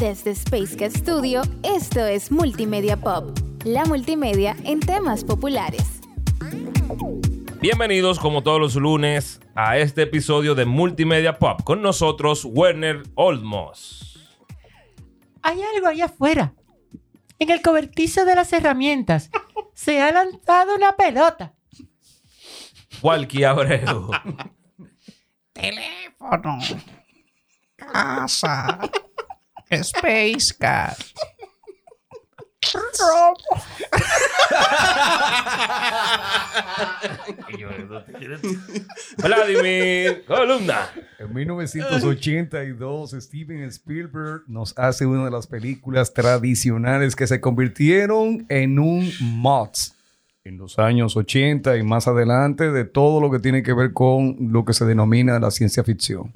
Desde Space Cat Studio, esto es Multimedia Pop, la multimedia en temas populares. Bienvenidos como todos los lunes a este episodio de Multimedia Pop. Con nosotros Werner Olmos. Hay algo allá afuera. En el cobertizo de las herramientas se ha lanzado una pelota. Walkie Abreu. Teléfono. Casa. Space Cat. Vladimir Columna. En 1982, Steven Spielberg nos hace una de las películas tradicionales que se convirtieron en un mods en los años 80 y más adelante de todo lo que tiene que ver con lo que se denomina la ciencia ficción.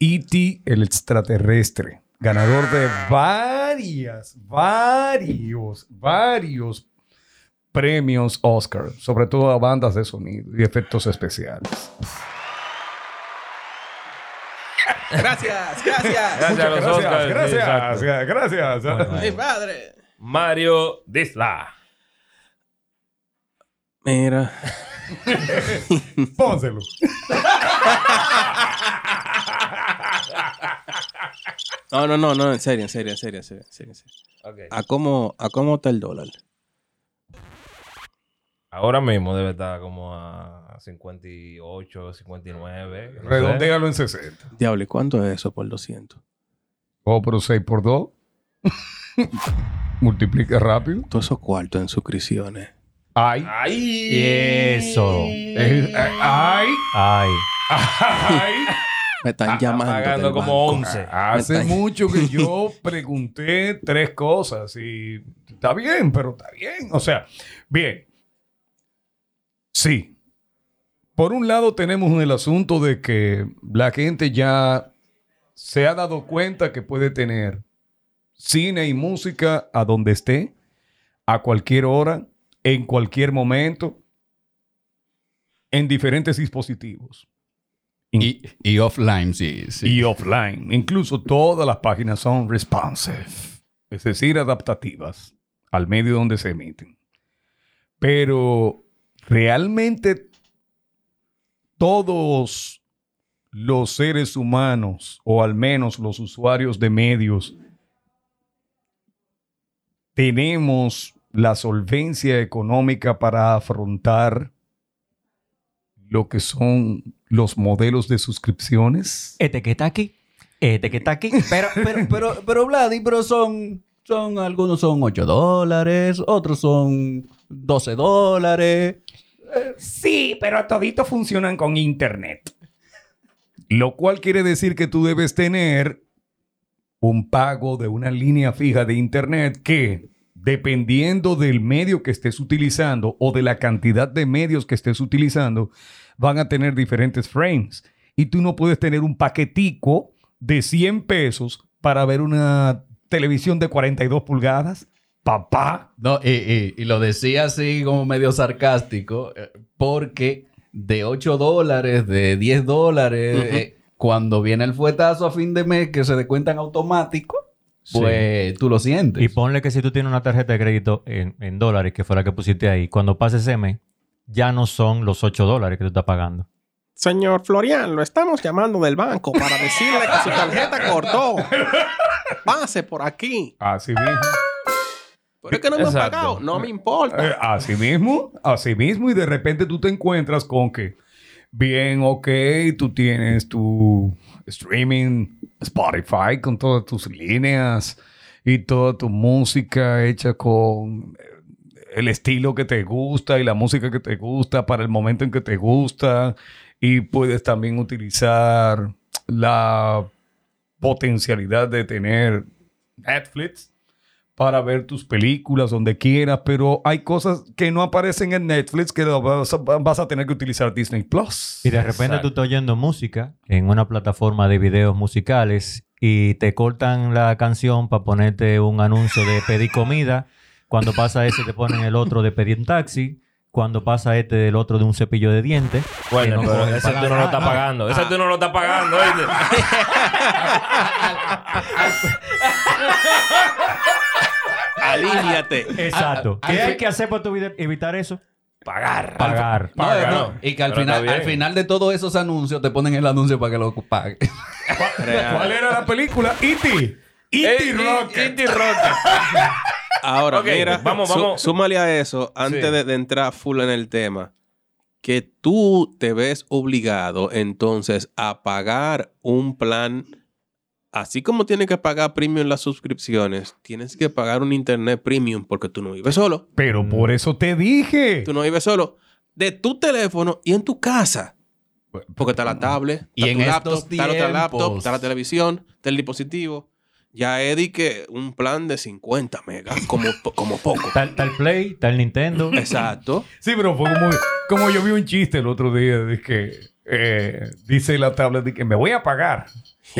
E.T. el extraterrestre, ganador de varias, varios, varios premios Oscar, sobre todo a bandas de sonido y efectos especiales. Gracias, gracias. Gracias a los Gracias, Oscars, gracias, exacto. gracias. Mi padre. Mario Disla. Mira. Pónselo. No, no, no, no, en serio, en serio, en serio, en serio. en serio, en serio. ¿A cómo, ¿A cómo está el dólar? Ahora mismo debe estar como a 58, 59. no. Redondéalo en 60. Diablo, ¿y cuánto es eso por 200? Oh, pero 6 por 2. Multiplica rápido. Todos esos cuartos en suscripciones. Ay. ¡Ay! Eso. Eh, eh, ay. Ay. Ay. Me están Ah, llamando. pagando como banco. 11. Hace mucho que yo pregunté tres cosas y está bien, pero está bien. O sea, bien. Sí. Por un lado tenemos el asunto de que la gente ya se ha dado cuenta que puede tener cine y música a donde esté, a cualquier hora, en cualquier momento, en diferentes dispositivos. Y, y offline, sí. sí. y offline. Incluso todas las páginas son responsive, es decir, adaptativas al medio donde se emiten. Pero realmente todos los seres humanos, o al menos los usuarios de medios, tenemos la solvencia económica para afrontar lo que son los modelos de suscripciones. Este que está aquí. Este que está aquí. Pero, pero, pero, pero, Vladi, pero son, son, algunos son 8 dólares, otros son 12 dólares. Sí, pero toditos funcionan con internet. Lo cual quiere decir que tú debes tener un pago de una línea fija de internet que, dependiendo del medio que estés utilizando o de la cantidad de medios que estés utilizando, van a tener diferentes frames. Y tú no puedes tener un paquetico de 100 pesos para ver una televisión de 42 pulgadas. Papá. No, y, y- y lo decía así como medio sarcástico, eh, porque de 8 dólares, de 10 dólares, eh, cuando viene el fuetazo a fin de mes que se descuentan automático, pues tú lo sientes. Y ponle que si tú tienes una tarjeta de crédito en, en dólares, que fue la que pusiste ahí, cuando pase ese mes, ya no son los 8 dólares que tú estás pagando. Señor Florian, lo estamos llamando del banco para decirle que su tarjeta cortó. Pase por aquí. Así mismo. Pero es que no me han Exacto. pagado. No me importa. Eh, así mismo, así mismo, y de repente tú te encuentras con que, bien, ok, tú tienes tu streaming Spotify con todas tus líneas y toda tu música hecha con eh, el estilo que te gusta y la música que te gusta para el momento en que te gusta. Y puedes también utilizar la potencialidad de tener Netflix para ver tus películas donde quieras, pero hay cosas que no aparecen en Netflix que vas a, vas a tener que utilizar Disney Plus. Y de repente Exacto. tú estás oyendo música en una plataforma de videos musicales y te cortan la canción para ponerte un anuncio de pedir comida. Cuando pasa ese te ponen el otro de pedir un taxi. cuando pasa este del otro de un cepillo de dientes. Bueno, no pero ese tú no lo estás pagando. Ese tú no lo estás pagando, ¿oíste? Alíviate. Exacto. Ah, ¿Qué hay que hacer para tú evide- evitar eso? Pagar. Pagar. No, Paga, no, no. Y que al Pero final, al final de todos esos anuncios te ponen el anuncio para que lo pague. ¿Cuál era la película? E.T. Eh, Rocket. E.T. Rocket. Ahora, mira, vamos, sú- vamos. súmale a eso, antes Sí. de, de entrar full en el tema, que tú te ves obligado entonces a pagar un plan, así como tienes que pagar premium en las suscripciones, tienes que pagar un internet premium porque tú no vives solo. Pero por eso te dije. Tú no vives solo de tu teléfono y en tu casa. Porque está la tablet, Y está en tu laptop, estos está la otra laptop, tiempos. está la televisión, está el dispositivo. Ya Eddie que un plan de 50 megas, como, como poco. Está el Play, el Nintendo. Exacto. Sí, pero fue como, como yo vi un chiste el otro día de que eh, dice la tablet de que me voy a pagar.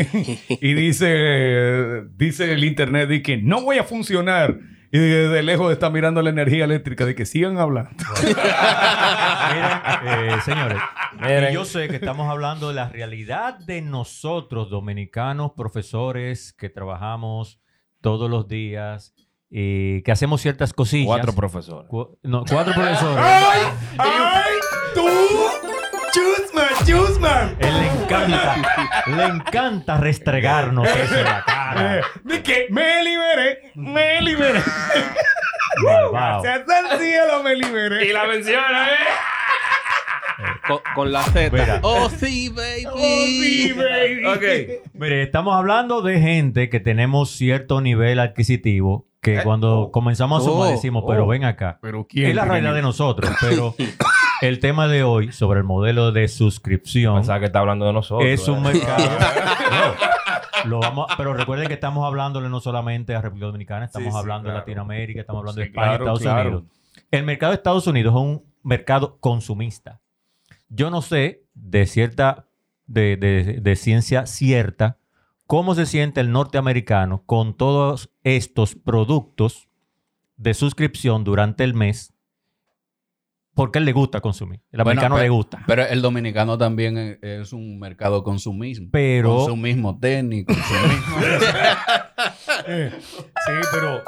y dice, dice el internet de que no voy a funcionar. Y desde lejos está mirando la energía eléctrica de que sigan hablando. Miren, eh, señores, Miren. yo sé que estamos hablando de la realidad de nosotros, dominicanos, profesores, que trabajamos todos los días y que hacemos ciertas cosillas. Cuatro profesores. Cu- no, cuatro profesores. ¡Ay! ¡Tú! ¡Chusman! Él le encanta, le encanta restregarnos eso en la Eh, cara. de que me liberé, me liberé. Malvado. Gracias al cielo me liberé. Y la menciona, ¿eh? Con, con la Z. Mira. Oh, sí, baby. Oh, sí, baby. Ok. Mire, estamos hablando de gente que tenemos cierto nivel adquisitivo que cuando comenzamos a sumar Oh, decimos, pero oh. ven acá. Pero quién Es la realidad de nosotros, pero el tema de hoy sobre el modelo de suscripción Pensaba que está hablando de nosotros. es un ¿eh? mercado. No, lo vamos, pero recuerden que estamos hablándole no solamente a República Dominicana, estamos Sí, sí, hablando de. Latinoamérica, estamos hablando de España, claro, Estados claro. Unidos. El mercado de Estados Unidos es un mercado consumista. Yo no sé de cierta, de, de- de ciencia cierta, cómo se siente el norteamericano con todos estos productos de suscripción durante el mes, porque él le gusta consumir. El Bueno, americano le gusta. Pero el dominicano también es, es un mercado consumismo. Pero- Consumismo técnico, consumismo... Eh, Sí, pero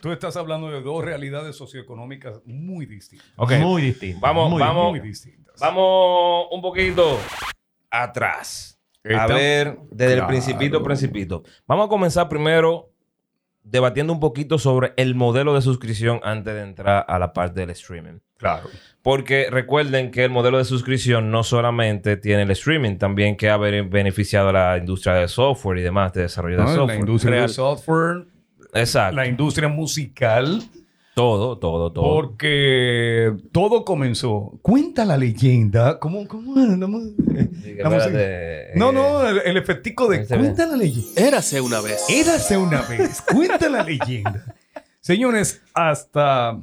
tú estás hablando de dos realidades socioeconómicas muy distintas. Muy distinto. Vamos, muy vamos. Muy distintas. Vamos un poquito atrás. A ver, desde el Claro. principito, principito. Vamos a comenzar primero debatiendo un poquito sobre el modelo de suscripción antes de entrar a la parte del streaming. Claro. Porque recuerden que el modelo de suscripción no solamente tiene el streaming, también que ha be- beneficiado a la industria del software y demás, de desarrollo de ¿no? software. La industria Real. del software, Exacto. la industria musical, Todo, todo, todo. porque todo comenzó. Cuenta la leyenda. ¿Cómo? ¿Cómo? No, la eh, no, el, el efectico de cuenta la leyenda. Érase una vez. Érase una vez. Cuenta la leyenda. Señores, hasta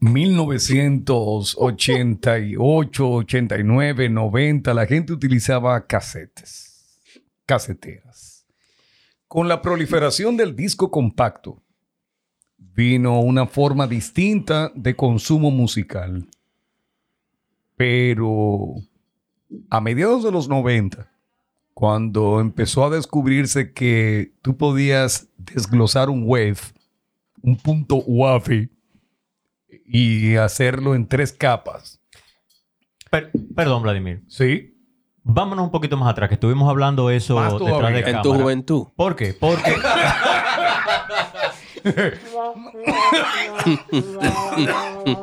1988, 89, 90, la gente utilizaba casetes, caseteras. Con la proliferación del disco compacto, vino una forma distinta de consumo musical. Pero a mediados de los 90, cuando empezó a descubrirse que tú podías desglosar un wave, un punto WAV, y hacerlo en tres capas. Per- perdón, Vladimir. ¿Sí? Vámonos un poquito más atrás, que estuvimos hablando eso Más detrás todavía. de En cámara. tu juventud. ¿Por qué? Porque...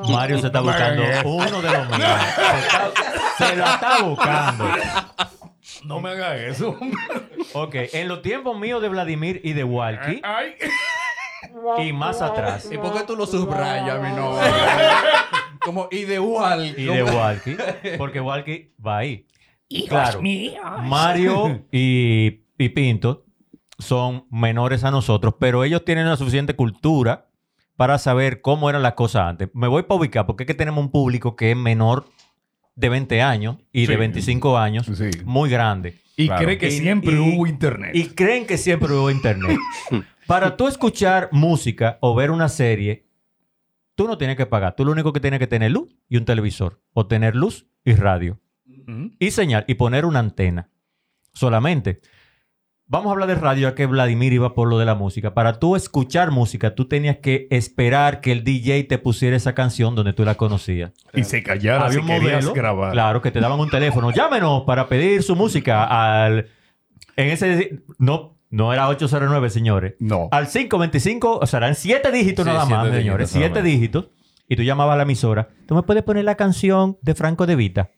Mario se está buscando uno de los míos. Se, se la está buscando. No me haga eso. Ok, en los tiempos míos de Vladimir y de Walkie, Ay. Y más atrás, ¿Y por qué tú lo subrayas, mi novio? Como ideal. y de Walkie, porque Walkie va ahí. Claro, Mario y, y Pinto son menores a nosotros, pero ellos tienen la suficiente cultura para saber cómo eran las cosas antes. Me voy para ubicar porque es que tenemos un público que es menor de 20 años y de Sí. 25 años, Sí. muy grande. Y Claro. cree que Y- siempre y- hubo internet. Y creen que siempre hubo internet. Para tú escuchar música o ver una serie, Tú no tienes que pagar. Tú lo único que tienes que tener luz y un televisor. O tener luz y radio. Y señal. Y poner una antena. Solamente. Vamos a hablar de radio, ya que Vladimir iba por lo de la música. Para tú escuchar música, tú tenías que esperar que el DJ te pusiera esa canción donde tú la conocías. Y se callara Había si un modelo, grabar. claro, que te daban un teléfono. Llámenos para pedir su música al... En ese... No, no era 809, señores. No. Al 525, o sea, eran siete dígitos Sí, nada más, siete señores. dígitos Siete nada más. dígitos. Y tú llamabas a la emisora. ¿Tú me puedes poner la canción de Franco de Vita?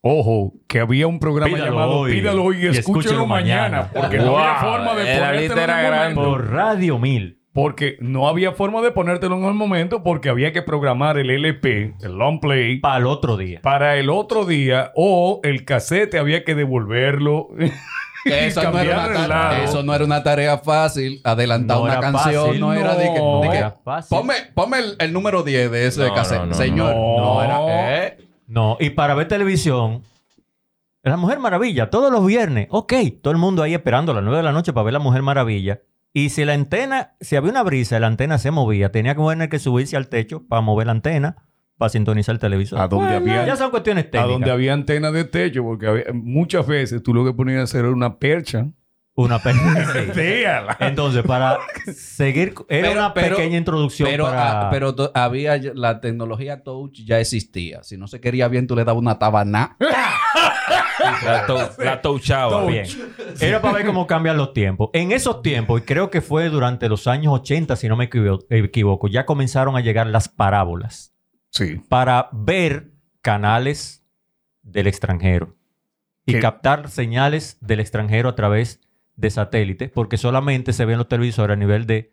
Ojo, que había un programa Pídalo llamado hoy Pídalo hoy y, y escúchelo, escúchelo mañana. mañana. Porque no había forma de ponértelo en era el grande. momento. Por Radio 1000. Porque no había forma de ponértelo en el momento porque había que programar el LP, el long play, Para el otro día. para el otro día o el cassette había que devolverlo. Eso no, era una tarea, lado. eso no era una tarea fácil. Adelantar No una canción fácil, no era de que. de que, Era fácil. ponme ponme el, el número 10 de ese No, cassette. no, no, Señor, no. no, era. ¿eh? No, y para ver televisión, La Mujer Maravilla, todos los viernes. Ok, todo el mundo ahí esperando a las 9 de la noche para ver La Mujer Maravilla. Y si la antena, si había una brisa, la antena se movía, tenía que tener que subirse al techo para mover la antena, para sintonizar el televisor. A donde Bueno, había- ya son cuestiones a técnicas. donde había antena de techo, porque había- muchas veces tú lo que ponías a hacer era una percha. Una pe- sí. Entonces, para seguir, era Pero- una pero- pequeña introducción Pero, para... ah, pero to- había la tecnología touch ya existía. Si no se quería bien, tú le dabas una tabana. La, tou- la touchaba. Bien. Era para ver cómo cambian los tiempos. En esos tiempos, y creo que fue durante los años 80, si no me equivo- equivoco, ya comenzaron a llegar las parábolas Sí. para ver canales del extranjero y ¿Qué? captar señales del extranjero a través de satélites, porque solamente se ven los televisores a nivel de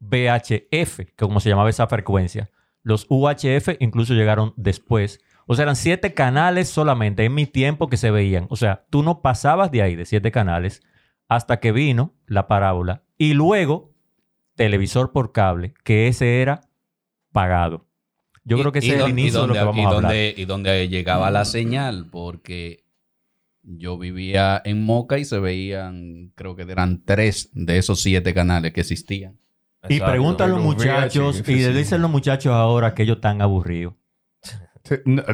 VHF, que como se llamaba esa frecuencia. Los UHF incluso llegaron después. O sea, eran siete canales solamente en mi tiempo que se veían. O sea, tú no pasabas de ahí, de siete canales, hasta que vino la parábola. Y luego, televisor por cable, que ese era pagado. Yo Y- creo que y ese es el y inicio de lo que vamos y a hablar. donde- y donde llegaba la señal, porque yo vivía en Moca y se veían, creo que eran tres de esos siete canales que existían. Y Exacto. preguntan los Los muchachos, y le dicen los muchachos ahora que ellos están aburridos.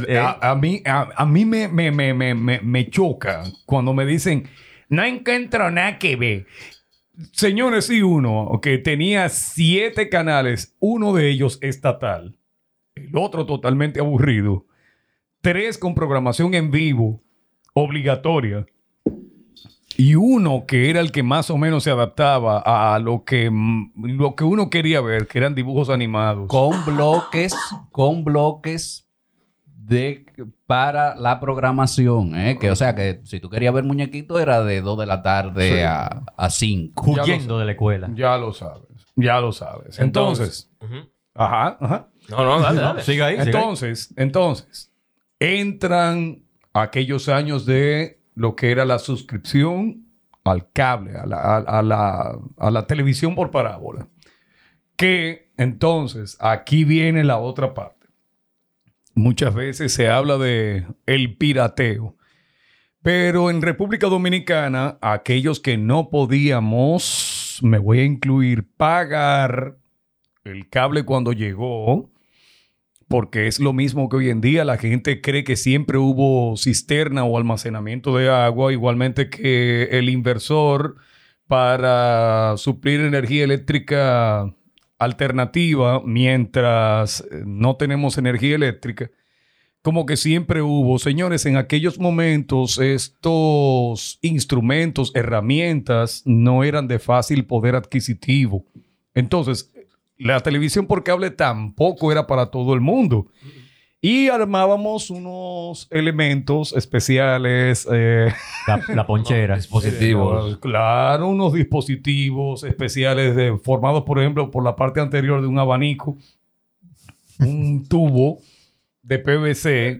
Eh. A, a mí, a, a mí me, me, me, me, me, me choca cuando me dicen, no encuentro nada que ver. Señores, sí uno, que tenía siete canales, uno de ellos estatal, el otro totalmente aburrido, tres con programación en vivo, obligatoria, y uno que era el que más o menos se adaptaba a lo que, mm, lo que uno quería ver, que eran dibujos animados. Con bloques, con bloques de para la programación, ¿eh? Que, o sea, que si tú querías ver muñequitos era de 2 de la tarde Sí. a, a 5. Ya lo Huyendo de la escuela. Ya lo sabes, ya lo sabes. Entonces. Ajá, ajá. No, no, dale, dale. Siga ahí, siga ahí. Entonces, entonces, entran aquellos años de lo que era la suscripción al cable, a la, a, a la, a la televisión por parábola. Que entonces, aquí viene la otra parte. Muchas veces se habla de el pirateo. Pero en República Dominicana, aquellos que no podíamos, me voy a incluir, pagar el cable cuando llegó, porque es lo mismo que hoy en día la gente cree que siempre hubo cisterna o almacenamiento de agua, igualmente que el inversor para suplir energía eléctrica alternativa mientras eh, no tenemos energía eléctrica. Como que siempre hubo, señores, en aquellos momentos estos instrumentos, herramientas no eran de fácil poder adquisitivo. Entonces, la televisión por cable tampoco era para todo el mundo. Y armábamos unos elementos especiales. eh, La, la ponchera. Dispositivos. Claro, unos dispositivos especiales de- formados, por ejemplo, por la parte anterior de un abanico, un tubo de PVC.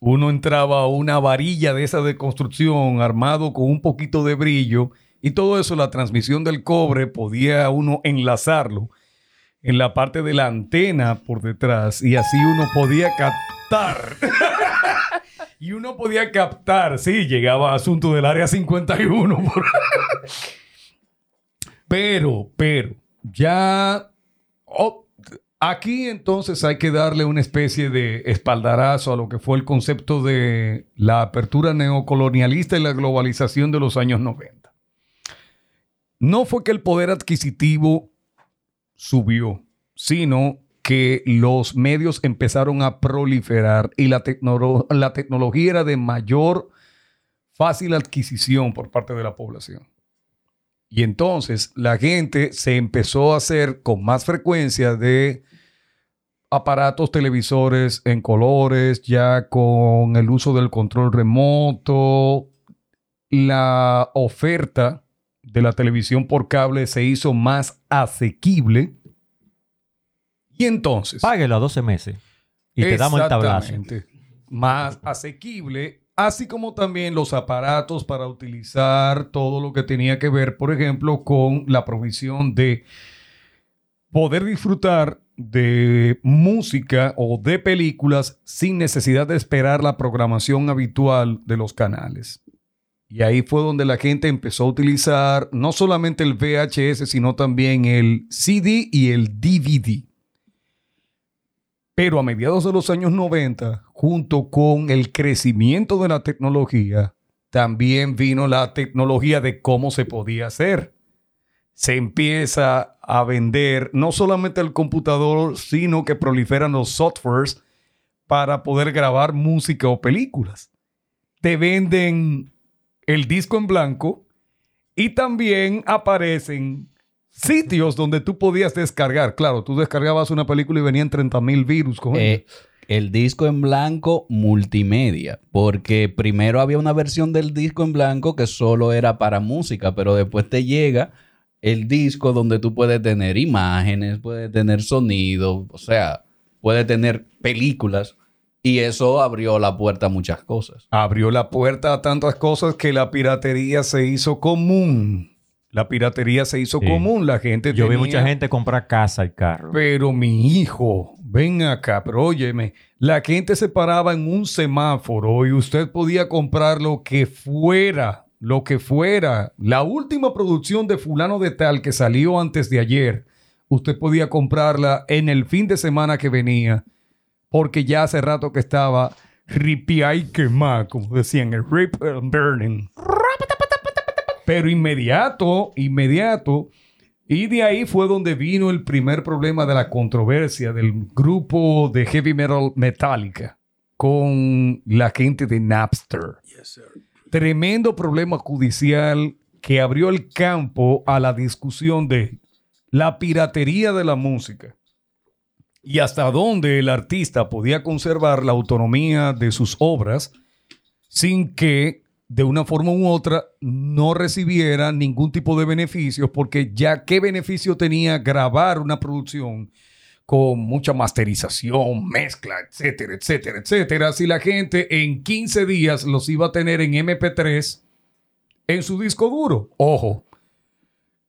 Uno entraba a una varilla de esa de construcción armado con un poquito de brillo y todo eso, la transmisión del cobre, podía uno enlazarlo en la parte de la antena por detrás y así uno podía captar. y uno podía captar, sí, llegaba asunto del área 51. por- pero, pero, ya oh, Aquí entonces hay que darle una especie de espaldarazo a lo que fue el concepto de la apertura neocolonialista y la globalización de los años 90. No fue que el poder adquisitivo subió, sino que los medios empezaron a proliferar y la, la tecnología era de mayor fácil adquisición por parte de la población. Y entonces la gente se empezó a hacer con más frecuencia de aparatos televisores en colores, ya con el uso del control remoto. La oferta de la televisión por cable se hizo más asequible. Y entonces... Páguelo a 12 meses y te damos el tablazo. Más asequible, así como también los aparatos para utilizar todo lo que tenía que ver, por ejemplo, con la provisión de poder disfrutar de música o de películas sin necesidad de esperar la programación habitual de los canales. Y ahí fue donde la gente empezó a utilizar no solamente el VHS, sino también el CD y el DVD. Pero a mediados de los años 90, junto con el crecimiento de la tecnología, también vino la tecnología de cómo se podía hacer. Se empieza a vender no solamente el computador, sino que proliferan los softwares para poder grabar música o películas. Te venden el disco en blanco y también aparecen sitios donde tú podías descargar. Claro, tú descargabas una película y venían 30 mil virus con Eh, el disco en blanco multimedia, porque primero había una versión del disco en blanco que solo era para música, pero después te llega el disco donde tú puedes tener imágenes, puedes tener sonido, o sea, puedes tener películas y eso abrió la puerta a muchas cosas. Abrió la puerta a tantas cosas que la piratería se hizo común. La piratería se hizo Sí. común. La gente Yo vi mucha gente comprar casa y carro. Pero mi hijo, ven acá, pero óyeme, la gente se paraba en un semáforo y usted podía comprar lo que fuera, lo que fuera. La última producción de fulano de tal que salió antes de ayer, usted podía comprarla en el fin de semana que venía, porque ya hace rato que estaba ripia y quemada, como decían, el rip and burning. Pero inmediato, inmediato, y de ahí fue donde vino el primer problema de la controversia del grupo de heavy metal Metallica con la gente de Napster. Tremendo problema judicial que abrió el campo a la discusión de la piratería de la música y hasta dónde el artista podía conservar la autonomía de sus obras sin que de una forma u otra no recibiera ningún tipo de beneficios, porque ya qué beneficio tenía grabar una producción con mucha masterización, mezcla, etcétera, etcétera, etcétera, si la gente en 15 días los iba a tener en MP3 en su disco duro. Ojo,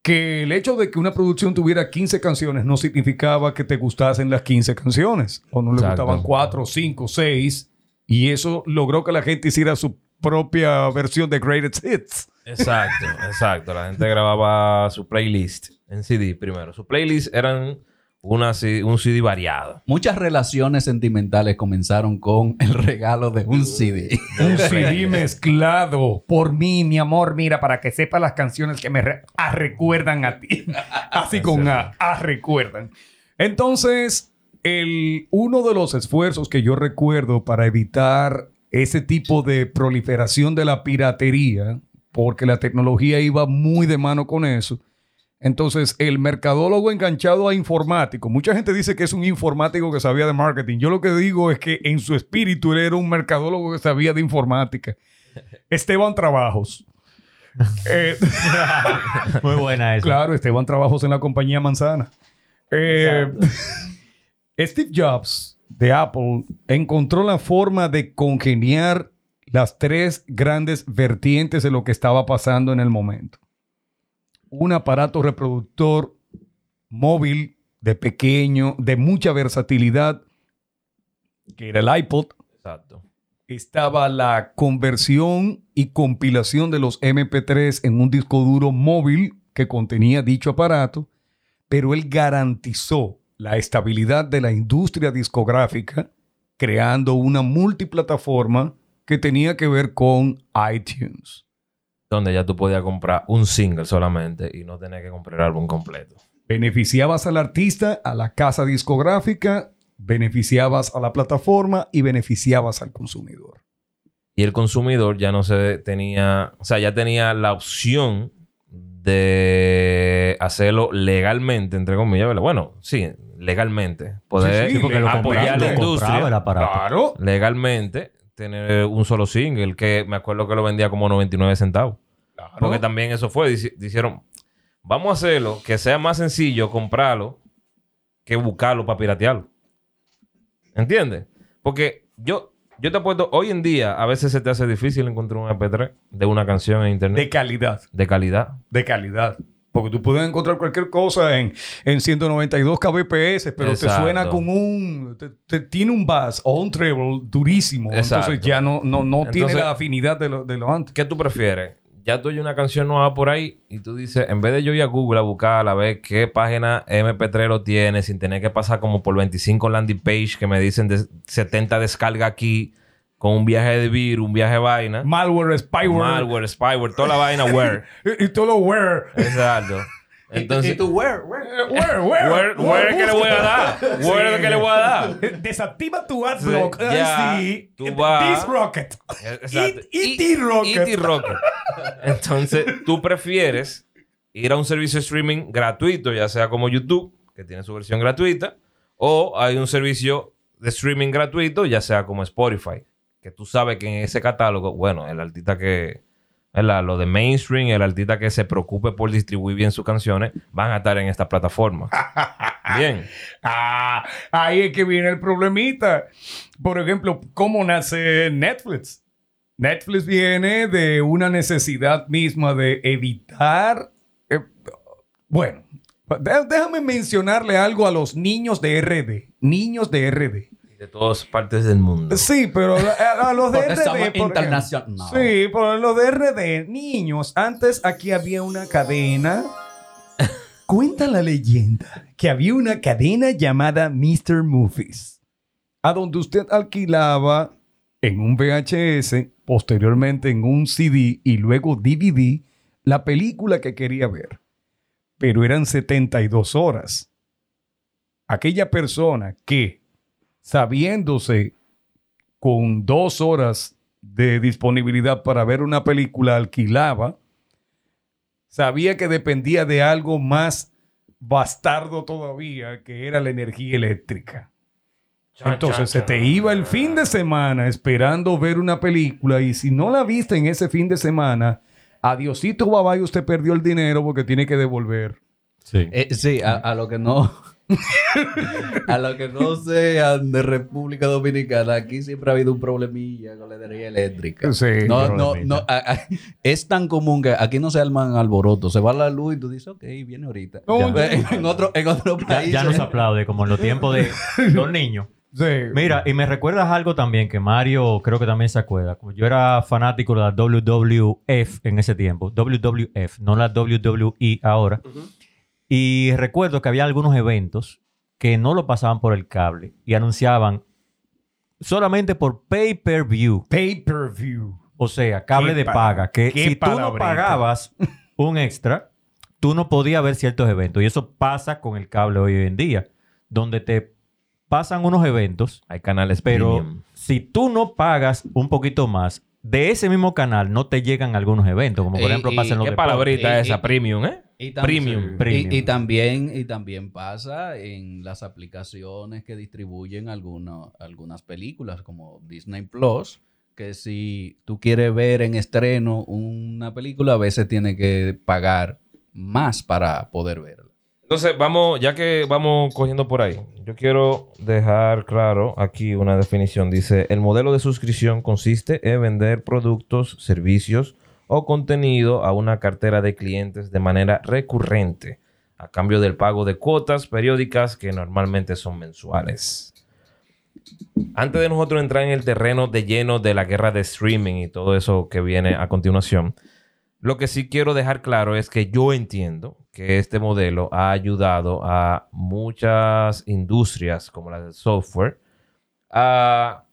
que el hecho de que una producción tuviera 15 canciones no significaba que te gustasen las 15 canciones, o no le Exacto. gustaban 4, 5, 6, y eso logró que la gente hiciera su propia versión de Greatest Hits. Exacto, exacto. La gente grababa su playlist en CD primero. Su playlist eran una, C- un CD variado. Muchas relaciones sentimentales comenzaron con el regalo de un CD. Un CD mezclado por mí, mi amor. Mira, para que sepa las canciones que me re- ah, recuerdan a ti. Así con A, ah, recuerdan. Entonces, el, uno de los esfuerzos que yo recuerdo para evitar ese tipo de proliferación de la piratería, porque la tecnología iba muy de mano con eso. Entonces, el mercadólogo enganchado a informático, mucha gente dice que es un informático que sabía de marketing. Yo lo que digo es que en su espíritu él era un mercadólogo que sabía de informática. Esteban Trabajos. Eh, Muy buena esa. claro, Esteban Trabajos en la compañía Manzana. Eh, Steve Jobs de Apple encontró la forma de congeniar las tres grandes vertientes de lo que estaba pasando en el momento. Un aparato reproductor móvil de pequeño, de mucha versatilidad, que era el iPod. Exacto. Estaba la conversión y compilación de los MP3 en un disco duro móvil que contenía dicho aparato, pero él garantizó la estabilidad de la industria discográfica, creando una multiplataforma que tenía que ver con iTunes. Donde ya tú podías comprar un single solamente y no tener que comprar el álbum completo. Beneficiabas al artista, a la casa discográfica, beneficiabas a la plataforma y beneficiabas al consumidor. Y el consumidor ya no se tenía, o sea, ya tenía la opción de hacerlo legalmente, entre comillas. ¿verdad? Bueno, sí, legalmente. Poder Sí, sí, porque lo apoyar la industria. Claro. legalmente, tener un solo single que me acuerdo que lo vendía como 99 centavos. Porque también eso fue, dici- dijeron, vamos a hacerlo que sea más sencillo comprarlo que buscarlo para piratearlo. ¿Entiendes? Porque yo, yo te apuesto, hoy en día a veces se te hace difícil encontrar un MP3 de una canción en De internet calidad. de, calidad. De calidad. Porque tú puedes encontrar cualquier cosa en, en 192 kbps, pero te suena con un... te- te- tiene un bass o un treble durísimo. Exacto. Entonces ya no, no, no tiene la afinidad de lo, de lo antes. ¿Qué tú prefieres? Ya tú oyes una canción nueva por ahí y tú dices, en vez de yo ir a Google a buscar a ver qué página MP3 lo tiene, sin tener que pasar como por 25 landing page que me dicen de 70 descarga aquí, con un viaje de virus, un viaje de vaina. Malware, spyware. Malware, spyware, toda la vaina, where. Y, y todo lo where. Exacto. Entonces, where, where? Where, where. where, where que le voy a dar? Where que le voy a dar? Desactiva tu Sí, adblock. ya, sí. tú vas- This rocket. Exacto. Y- y T-Rocket. Y T-Rocket. Entonces, tú prefieres ir a un servicio de streaming gratuito, ya sea como YouTube, que tiene su versión gratuita, o hay un servicio de streaming gratuito, ya sea como Spotify, que tú sabes que en ese catálogo, bueno, el artista que, ¿verdad? lo de mainstream, el artista que se preocupe por distribuir bien sus canciones, van a estar en esta plataforma. Bien. Ah, ahí es que viene el problemita. Por ejemplo, ¿cómo nace Netflix? Netflix viene de una necesidad misma de evitar. eh, bueno, dé- déjame mencionarle algo a los niños de RD. Niños de RD. De todas partes del mundo. Sí, pero a, a los de Porque RD. internacional. No. Sí, por los de RD, niños. Antes aquí había una cadena. Cuenta la leyenda que había una cadena llamada Mr. Movies, a donde usted alquilaba en un VHS, posteriormente en un CD y luego DVD la película que quería ver. Pero eran 72 horas. Aquella persona que, sabiéndose con dos horas de disponibilidad para ver una película, alquilaba, sabía que dependía de algo más bastardo todavía, que era la energía eléctrica. Entonces se te iba el fin de semana esperando ver una película y si no la viste en ese fin de semana, adiosito babay, usted perdió el dinero porque tiene que devolver. Sí. Eh, sí, a, a lo que no. a lo que no sean de República Dominicana, aquí siempre ha habido un problemilla con la energía eléctrica. Sí, no, no, no. a- a- es tan común que aquí no se arman alborotos. Se va la luz y tú dices, ok, viene ahorita. No, Ya. en, otro, en otro país. ya no se aplaude como en los tiempos de los niños. Sí. Mira, y me recuerdas algo también que Mario creo que también se acuerda. Yo era fanático de la WWF en ese tiempo, WWF, no la WWE ahora. Y recuerdo que había algunos eventos que no lo pasaban por el cable y anunciaban solamente por pay-per-view, Pay-per-view. o sea, cable de pa- paga, que si tú no pagabas un extra, tú no podías ver ciertos eventos. Y eso pasa con el cable hoy en día, donde te pasan unos eventos Hay canales pero premium. si tú no pagas un poquito más, de ese mismo canal no te llegan algunos eventos, como por ejemplo y- pasa en los ¿Qué palabrita esa? premium, ¿eh? Y tam- Premium. Y- Premium. Y, también, y también pasa en las aplicaciones que distribuyen alguno- algunas películas, como Disney Plus, que si tú quieres ver en estreno una película, a veces tienes que pagar más para poder verla. Entonces, vamos, ya que vamos cogiendo por ahí, yo quiero dejar claro aquí una definición. Dice, el modelo de suscripción consiste en vender productos, servicios o contenido a una cartera de clientes de manera recurrente, a cambio del pago de cuotas periódicas que normalmente son mensuales. Antes de nosotros entrar en el terreno de lleno de la guerra de streaming y todo eso que viene a continuación, Lo que sí quiero dejar claro es que yo entiendo que este modelo ha ayudado a muchas industrias como la del software a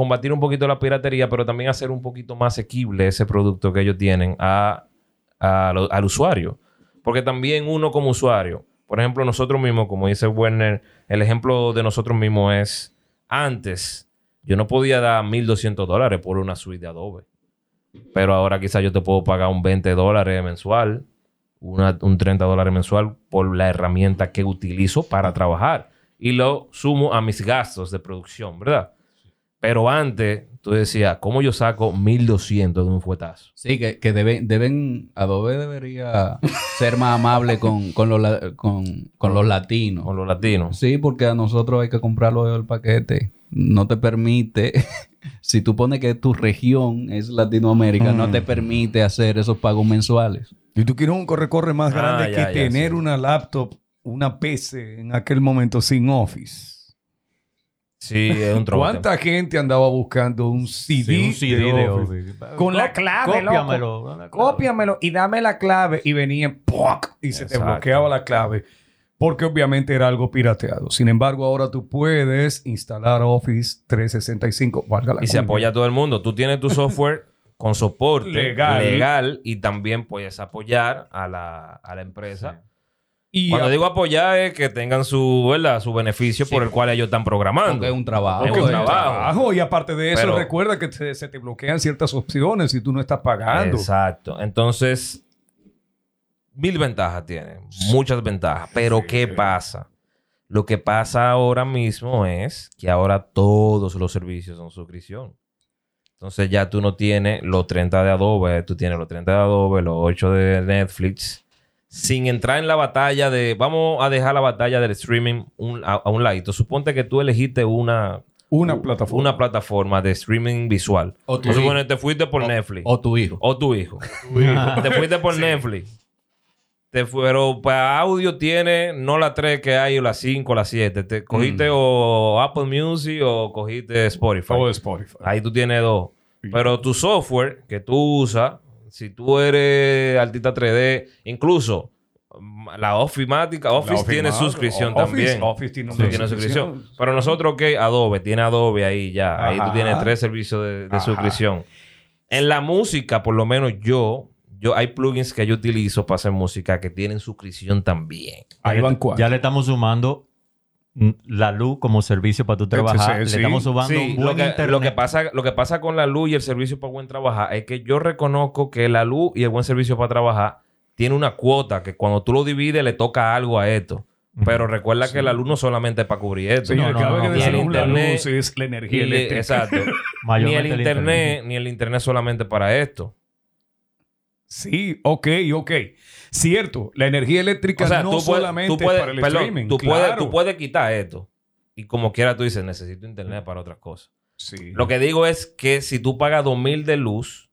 combatir un poquito la piratería, pero también hacer un poquito más asequible ese producto que ellos tienen al usuario. Porque también uno como usuario, por ejemplo, nosotros mismos, como dice Werner, el ejemplo de nosotros mismos es antes yo no podía dar 1.200 dólares por una suite de Adobe. Pero ahora quizás yo te puedo pagar un 20 dólares mensual, un 30 dólares mensual por la herramienta que utilizo para trabajar. Y lo sumo a mis gastos de producción, ¿verdad? Pero antes, tú decías, ¿cómo yo saco 1200 de un fuetazo? Sí, que, que deben, deben, Adobe debería ser más amable con, con, los, con, con los latinos. Con los latinos. Sí, porque a nosotros hay que comprarlo el paquete. No te permite, si tú pones que tu región es Latinoamérica, no te permite hacer esos pagos mensuales. Y tú quieres un corre-corre más Ah, grande ya, que ya, tener sí. una laptop, una PC en aquel momento sin Office. Sí, es un. ¿Cuánta gente andaba buscando un CD, Sí, un CD de de Office? Office. Con la clave, Cópiamelo. loco. Cópiamelo y dame la clave. Y venía ¡puac! y se te bloqueaba la clave. Porque obviamente era algo pirateado. Sin embargo, ahora tú puedes instalar Office 365. Valga la Y se apoya a todo el mundo. Tú tienes tu software con soporte Legal. legal, y también puedes apoyar a la, a la empresa. Y Cuando a- digo apoyar es que tengan su, ¿verdad? su beneficio por el cual ellos están programando. Porque es un trabajo. Es un trabajo. trabajo. Y aparte de eso, Pero- recuerda que te- se te bloquean ciertas opciones si tú no estás pagando. Exacto. Entonces, mil ventajas tiene. Muchas ventajas. Pero ¿qué pasa? Lo que pasa ahora mismo es que ahora todos los servicios son suscripción. Entonces ya tú no tienes los 30 de Adobe, tú tienes los 30 de Adobe, los 8 de Netflix, sin entrar en la batalla de, vamos a dejar la batalla del streaming un- a, a un ladito. Suponte que tú elegiste una, Una plataforma. una plataforma de streaming visual. O tu hijo. suponer, te fuiste por Netflix. O tu hijo. O tu hijo. Te fuiste por Netflix. Te fu- pero para audio tiene no la 3 que hay o la 5 o la 7. Te cogiste o Apple Music o cogiste Spotify. O Spotify. Ahí tú tienes dos. Pero tu software que tú usas, si tú eres artista 3D, incluso mm, la Ofimática, Office La tiene Office, suscripción Office, también. Office tiene Sí, una tiene suscripción. suscripción. Pero nosotros, ¿qué? Adobe, tiene Adobe ahí ya. Ahí tú tienes tres servicios de, suscripción. En la música, por lo menos yo, yo hay plugins que yo utilizo para hacer música que tienen suscripción también. Ahí van cuatro. Ya le estamos sumando la luz como servicio para tu trabajar. sí, Le estamos sí. sumando Sí, un buen lo que, internet. lo, que pasa, lo que pasa con la luz y el servicio para buen trabajar es que yo reconozco que la luz y el buen servicio para trabajar tiene una cuota que cuando tú lo divides le toca algo a esto. Pero recuerda que la luz no solamente es para cubrir esto. Señor, No, no, vez no, que ni el decimos la internet, luz es la energía eléctrica. exacto. ni el el internet, ni el internet solamente para esto. Sí, ok, ok. Cierto, la energía eléctrica O sea, no tú puedes, solamente tú puedes- para el perdón, streaming. tú, puedes, claro. tú puedes quitar esto. Y como quiera tú dices, necesito internet para otras cosas. Sí. Lo que digo es que si tú pagas 2000 de luz,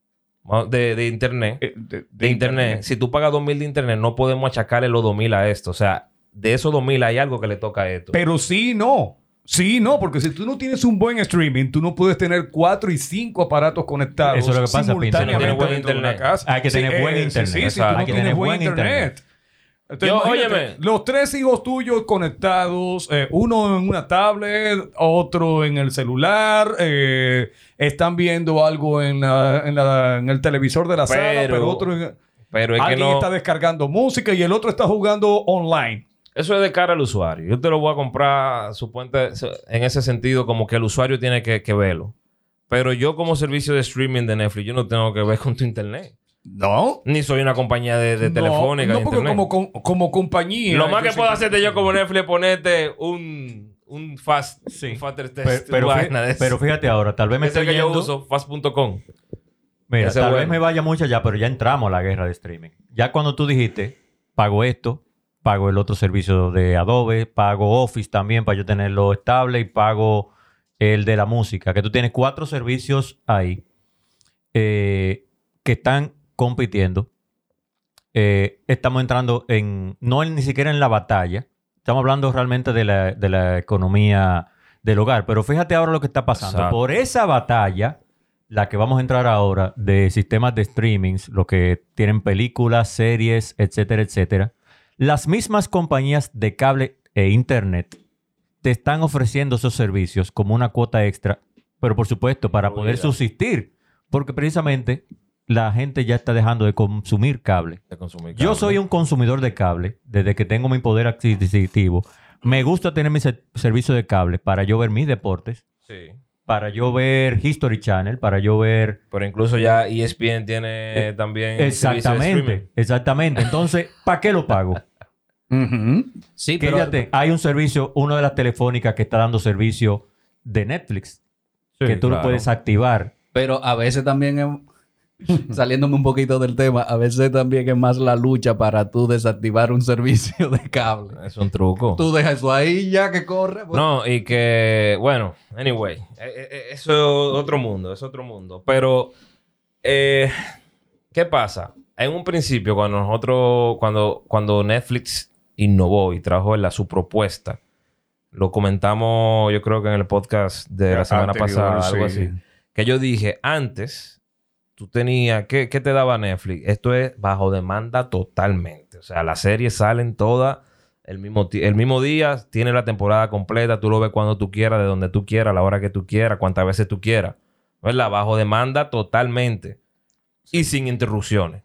de, de internet, Eh, de, de internet. Si tú pagas 2000 de internet, no podemos achacarle los 2000 a esto. O sea, de esos 2000 hay algo que le toca a esto. Pero sí, no. Sí, no, porque si tú no tienes un buen streaming, tú no puedes tener cuatro y cinco aparatos conectados Eso es lo que pasa, Pinto, no tiene buen internet. casa. Hay que tener buen eh, internet. Sí, sí, si tú no Hay que tienes tener buen internet. Entonces, Yo, imagínate, óyeme. Los tres hijos tuyos conectados, eh, uno en una tablet, otro en el celular, eh, están viendo algo en, la- en, la- en el televisor de la sala, Pero- otro en- Pero es que alguien no. está descargando música y el otro está jugando online. Eso es de cara al usuario. Yo te lo voy a comprar, suponte, en ese sentido, como que el usuario tiene que, que verlo. Pero yo, como servicio de streaming de Netflix, yo no tengo que ver con tu internet. No. Ni soy una compañía de, de No, telefónica. No, de porque internet. como, como, como compañía. Lo más que puedo hacerte yo como Netflix es ponerte un, un fast, un faster Pero, test. pero, pero fíjate ahora, tal vez me estoy que yo yendo- uso, fast.com. Mira, Ese tal bueno. vez me vaya mucho ya, pero ya entramos a la guerra de streaming. Ya cuando tú dijiste, pago esto, pago el otro servicio de Adobe, pago Office también para yo tenerlo estable y pago el de la música, que tú tienes cuatro servicios ahí eh, que están compitiendo. Eh, estamos entrando en, no en- ni siquiera en la batalla, estamos hablando realmente de la, de la economía del hogar. Pero fíjate ahora lo que está pasando. Exacto. Por esa batalla, la que vamos a entrar ahora, de sistemas de streamings, lo que tienen películas, series, etcétera, etcétera, las mismas compañías de cable e internet te están ofreciendo esos servicios como una cuota extra, pero por supuesto para poder subsistir, porque precisamente la gente ya está dejando de consumir cable. de consumir Yo soy un consumidor de cable desde que tengo mi poder adquisitivo. Me gusta tener mi ser- servicio de cable para yo ver mis deportes, Sí. Para yo ver History Channel, para yo ver... Pero incluso ya ESPN tiene también de streaming. Exactamente, exactamente. Entonces, ¿para qué lo pago? Sí, pero... Fíjate, hay un servicio, una de las telefónicas que está dando servicio de Netflix, que tú lo claro. puedes activar. Pero a veces también, es- saliéndome un poquito del tema, a veces también es más la lucha para tú desactivar un servicio de cable. Es un truco. Tú dejas eso ahí ya que corre. pues. No, y que, bueno, anyway, eh, eh, eso es otro mundo, es otro mundo. Pero, eh, ¿qué pasa? En un principio, cuando nosotros, cuando, cuando Netflix innovó y trajo la, su propuesta, lo comentamos, yo creo que en el podcast de la semana Anterior, pasada, algo sí. así. Que yo dije, antes, tú tenías, ¿qué, qué te daba Netflix? Esto es bajo demanda totalmente. O sea, las series salen todas el mismo, el mismo día, tiene la temporada completa, tú lo ves cuando tú quieras, de donde tú quieras, a la hora que tú quieras, cuantas veces tú quieras. ¿Verdad? Bajo demanda totalmente. Y sin interrupciones.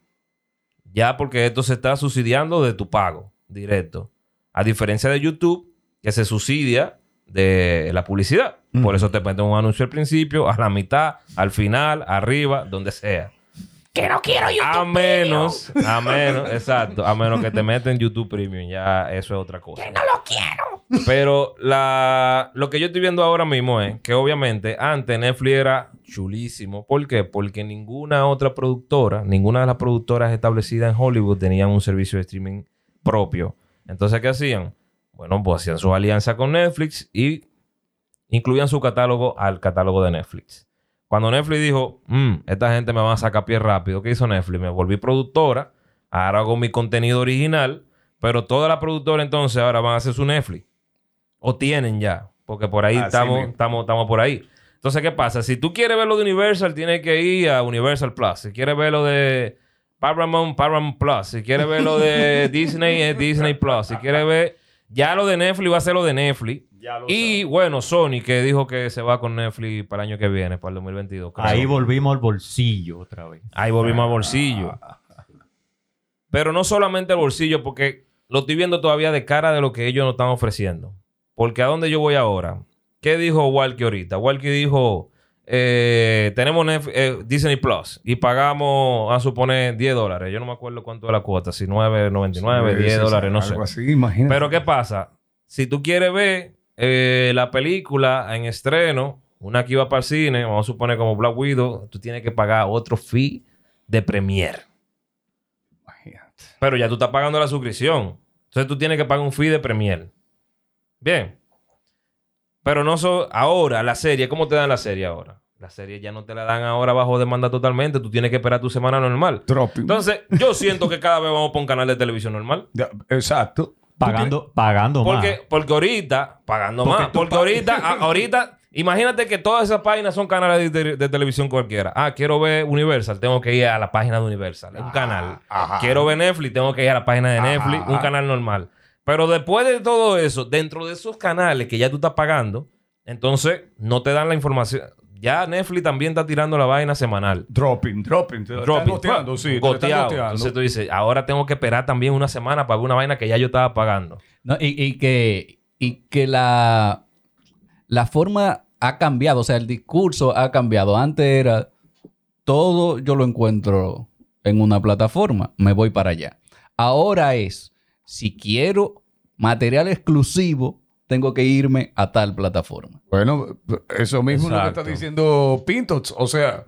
Ya porque esto se está subsidiando de tu pago directo. A diferencia de YouTube, que se subsidia de la publicidad. Por eso te meten un anuncio al principio, a la mitad, al final, arriba, donde sea. Que no quiero YouTube. A menos, a menos, exacto, a menos que te meten YouTube Premium, ya eso es otra cosa. No lo quiero. Pero la, lo que yo estoy viendo ahora mismo es que obviamente antes Netflix era chulísimo. ¿Por qué? Porque ninguna otra productora, ninguna de las productoras establecidas en Hollywood tenían un servicio de streaming propio. Entonces, ¿qué hacían? Bueno, pues hacían su alianza con Netflix y incluían su catálogo al catálogo de Netflix. Cuando Netflix dijo, "Mm, esta gente me va a sacar pie rápido, ¿qué hizo Netflix? Me volví productora, ahora hago mi contenido original, pero todas las productoras entonces ahora van a hacer su Netflix. O tienen ya, porque por ahí estamos, estamos, estamos por ahí. Entonces, ¿qué pasa? Si tú quieres ver lo de Universal, tienes que ir a Universal Plus. Si quieres ver lo de Paramount, Paramount Plus. Si quieres ver lo de Disney, es Disney Plus. Si quieres ver... Ya lo de Netflix va a ser lo de Netflix. Y bueno, Sony que dijo que se va con Netflix para el año que viene, para el 2022. creo. Ahí volvimos al bolsillo otra vez. Ahí volvimos al bolsillo. Pero no solamente al bolsillo, porque lo estoy viendo todavía de cara de lo que ellos nos están ofreciendo. Porque a dónde yo voy ahora. ¿Qué dijo Walkie ahorita? Walkie dijo, eh, tenemos eh, Disney Plus y pagamos, a suponer, 10 dólares. Yo no me acuerdo cuánto es la cuota, si 9.99, 10 Sí, sí, dólares, sí, no sé. Así, imagínate. Pero ¿qué pasa? Si tú quieres ver eh, la película en estreno, una que iba para el cine, vamos a suponer como Black Widow, tú tienes que pagar otro fee de Premiere. Imagínate. Pero ya tú estás pagando la suscripción. Entonces tú tienes que pagar un fee de Premiere. Bien. Pero no so ahora, la serie, ¿cómo te dan la serie ahora? La serie ya no te la dan ahora bajo demanda totalmente. Tú tienes que esperar tu semana normal. Entonces, yo siento que cada vez vamos por un canal de televisión normal. Ya, exacto. Pagando, pagando más. Porque, porque ahorita, pagando Porque más, porque ahorita, a- ahorita, imagínate que todas esas páginas son canales de, de- de televisión cualquiera. Ah, quiero ver Universal, tengo que ir a la página de Universal, un canal. ajá. Quiero ver Netflix, tengo que ir a la página de Ajá, Netflix, un canal normal. Pero después de todo eso, dentro de esos canales que ya tú estás pagando, entonces no te dan la información. Ya Netflix también está tirando la vaina semanal. Dropping, dropping. Te lo están Dropping. goteando, sí. te están Goteado. goteando. Entonces tú dices, ahora tengo que esperar también una semana para ver una vaina que ya yo estaba pagando. No, y, y que, y que la, la forma ha cambiado, o sea, el discurso ha cambiado. Antes era todo yo lo encuentro en una plataforma, me voy para allá. Ahora es, si quiero material exclusivo, tengo que irme a tal plataforma. Bueno, eso mismo es lo que está diciendo Pinto. O sea,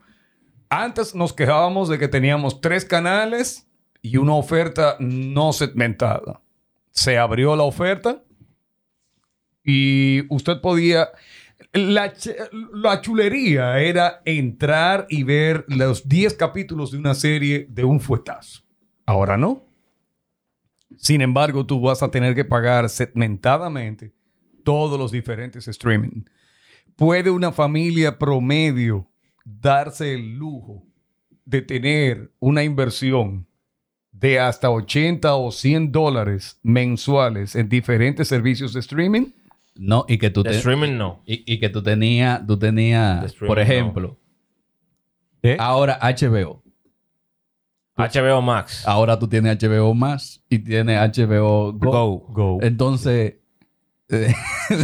antes nos quejábamos de que teníamos tres canales y una oferta no segmentada. Se abrió la oferta y usted podía... La, la chulería era entrar y ver los 10 capítulos de una serie de un fuetazo. Ahora no. Sin embargo, tú vas a tener que pagar segmentadamente todos los diferentes streaming. ¿Puede una familia promedio darse el lujo de tener una inversión de hasta 80 o 100 dólares mensuales en diferentes servicios de streaming? No, y que tú De te- streaming no. y, y que tú tenías, tú tenías, por ejemplo, ¿Eh? ahora HBO. HBO Max. Ahora tú tienes HBO más y tienes HBO Go. Go. Go. Entonces, eh,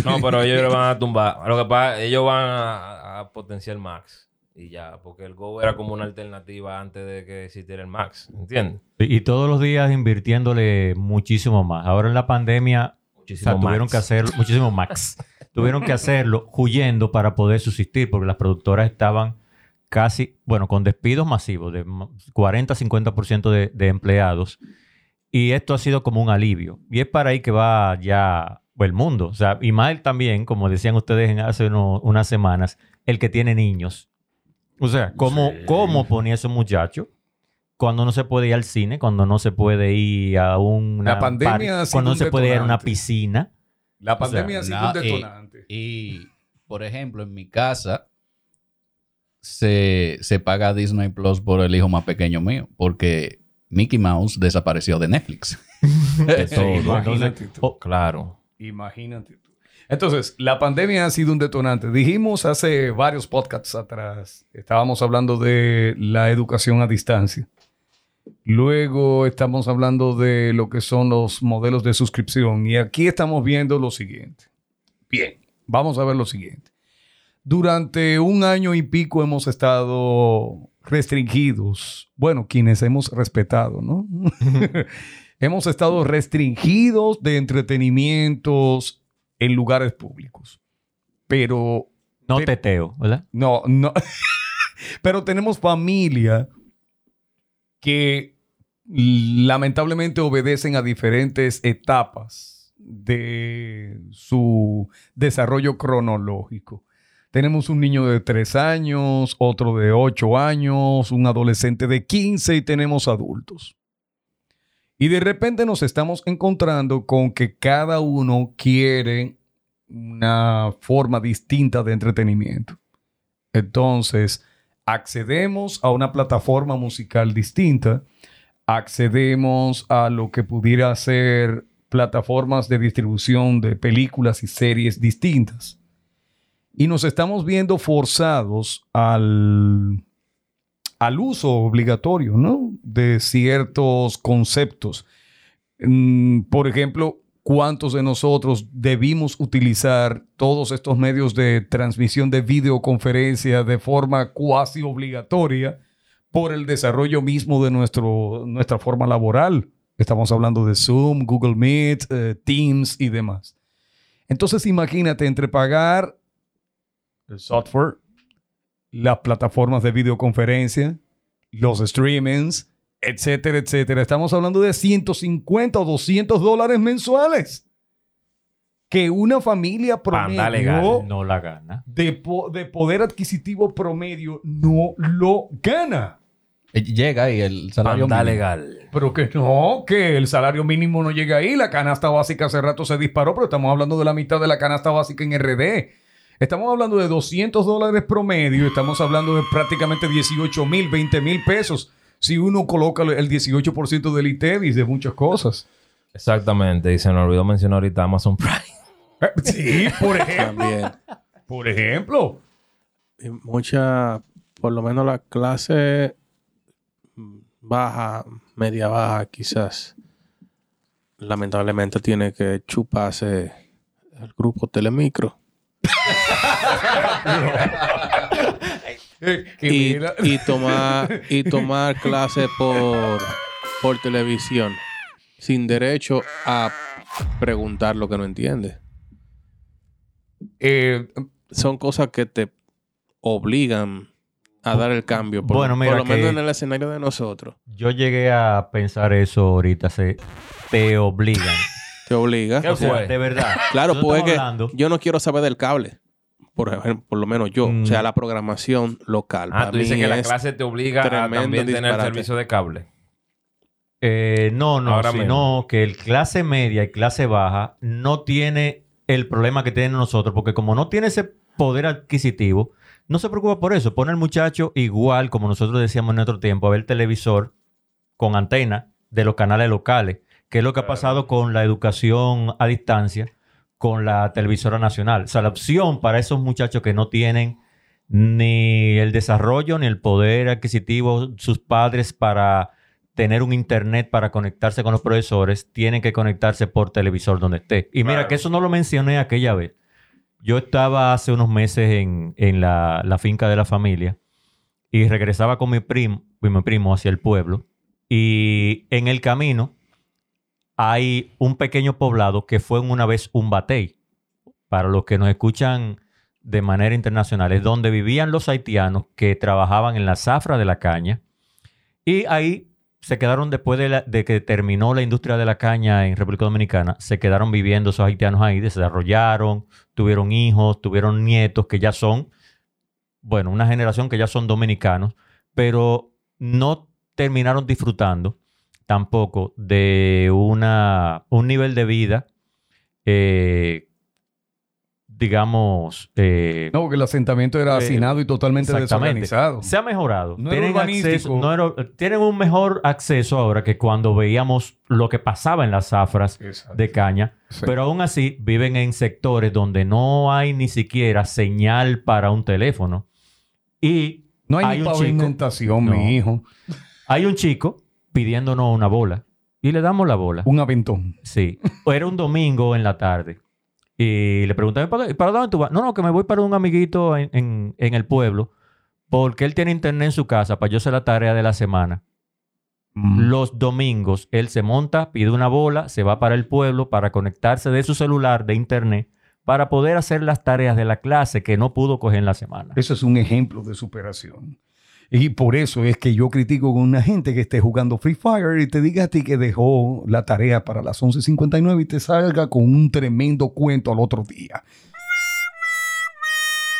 No, pero ellos le van a tumbar. Lo que pasa, ellos van a, a potenciar Max. Y ya, porque el Go era como una alternativa antes de que existiera el Max. ¿Entiendes? Y, y todos los días invirtiéndole muchísimo más. Ahora en la pandemia, o Muchísimo sea, tuvieron Max. que hacerlo, muchísimo max. tuvieron que hacerlo huyendo para poder subsistir, porque las productoras estaban casi, bueno, con despidos masivos de 40-50% de, de empleados. Y esto ha sido como un alivio. Y es para ahí que va ya el mundo. O sea, y más también, como decían ustedes en hace uno- unas semanas, el que tiene niños. O sea, ¿cómo, ¿cómo ponía ese muchacho? Cuando no se puede ir al cine, cuando no se puede ir a un La pandemia cuando no un se puede ir a una piscina. La sea, pandemia ha sido no, un y- detonante. Y, por ejemplo, en mi casa se, se paga Disney Plus por el hijo más pequeño mío, porque Mickey Mouse desapareció de Netflix. De todo. Imagínate tú. Oh, claro. Imagínate tú. Entonces, la pandemia ha sido un detonante. Dijimos hace varios podcasts atrás, estábamos hablando de la educación a distancia. Luego estamos hablando de lo que son los modelos de suscripción. Y aquí estamos viendo lo siguiente. Bien, vamos a ver lo siguiente. Durante un año y pico hemos estado restringidos. Bueno, quienes hemos respetado, ¿no? hemos estado restringidos de entretenimientos en lugares públicos. Pero No Pero- teteo, ¿verdad? no, no. Pero tenemos familia que lamentablemente obedecen a diferentes etapas de su desarrollo cronológico. Tenemos un niño de 3 años, otro de 8 años, un adolescente de 15 y tenemos adultos. Y de repente nos estamos encontrando con que cada uno quiere una forma distinta de entretenimiento. Entonces, accedemos a una plataforma musical distinta, accedemos a lo que pudiera ser plataformas de distribución de películas y series distintas. Y nos estamos viendo forzados al, al uso obligatorio, ¿no? De ciertos conceptos. Mm, por ejemplo, ¿cuántos de nosotros debimos utilizar todos estos medios de transmisión de videoconferencia de forma cuasi obligatoria por el desarrollo mismo de nuestro, nuestra forma laboral? Estamos hablando de Zoom, Google Meet, eh, Teams y demás. Entonces imagínate entre pagar el software, las plataformas de videoconferencia, los streamings, etcétera, etcétera. Estamos hablando de 150 o 200 dólares mensuales. Que una familia legal. promedio No la gana. de, po- de poder adquisitivo promedio no lo gana. Eh, Llega y el salario Panda mínimo. legal. Pero que no, que el salario mínimo no llega ahí. La canasta básica hace rato se disparó, pero estamos hablando de la mitad de la canasta básica en RD. Estamos hablando de 200 dólares promedio. Estamos hablando de prácticamente 18 mil, 20 mil pesos. Si uno coloca el 18% del ITEVIS de muchas cosas. Exactamente. Y se nos olvidó mencionar ahorita Amazon Prime. Sí, por ejemplo. También. Por ejemplo. Mucha, por lo menos la clase baja, media baja, quizás, lamentablemente tiene que chuparse el grupo Telemicro. Y, tomar, y tomar clases por, por televisión, sin derecho a preguntar lo que no entiende. Eh, Son cosas que te obligan a dar el cambio. Por, Bueno, mira por lo menos en el escenario de nosotros. Yo llegué a pensar eso ahorita. Se, te obligan. Te obliga. ¿Qué O sea, fue? de verdad. Claro, pues es que hablando- yo no quiero saber del cable. Por ejemplo, por lo menos yo. Mm. O sea, la programación local. Ah, para tú dices que la es- clase te obliga a también tener disparate. servicio de cable. Eh, no, no, Ahora sino que el clase media y clase baja no tiene el problema que tienen nosotros, porque como no tiene ese poder adquisitivo, no se preocupa por eso. Pone al muchacho igual, como nosotros decíamos en otro tiempo, a ver televisor con antena de los canales locales, que es lo que ha pasado con la educación a distancia con la televisora nacional. O sea, la opción para esos muchachos que no tienen ni el desarrollo ni el poder adquisitivo, sus padres para tener un internet para conectarse con los profesores, tienen que conectarse por televisor donde esté. Y mira, que eso no lo mencioné aquella vez. Yo estaba hace unos meses en, en la, la finca de la familia y regresaba con mi primo, con mi primo hacia el pueblo. Y en el camino hay un pequeño poblado que fue una vez un batey. Para los que nos escuchan de manera internacional, es donde vivían los haitianos que trabajaban en la zafra de la caña. Y ahí se quedaron después de, de que terminó la industria de la caña en República Dominicana, se quedaron viviendo esos haitianos ahí, desarrollaron, tuvieron hijos, tuvieron nietos que ya son, bueno, una generación que ya son dominicanos, pero no terminaron disfrutando tampoco de una, un nivel de vida, eh, digamos, eh, No, porque el asentamiento era Eh, hacinado y totalmente desorganizado. Se ha mejorado. No tienen, acceso- no era- tienen un mejor acceso ahora que cuando veíamos lo que pasaba en las zafras Exacto. de caña. Sí. Pero aún así viven en sectores donde no hay ni siquiera señal para un teléfono. Y No hay, hay ni pavimentación, No. mi hijo. hay un chico pidiéndonos una bola. Y le damos la bola. Un aventón. Sí. Era un domingo en la tarde. Y le pregunté, ¿para, para dónde tú vas? No, no, que me voy para un amiguito en, en- en el pueblo. Porque él tiene internet en su casa para yo hacer la tarea de la semana. Mm. Los domingos él se monta, pide una bola, se va para el pueblo para conectarse de su celular de internet para poder hacer las tareas de la clase que no pudo coger en la semana. Eso es un ejemplo de superación. Y por eso es que yo critico con una gente que esté jugando Free Fire y te diga a ti que dejó la tarea para las 11.59 y te salga con un tremendo cuento al otro día.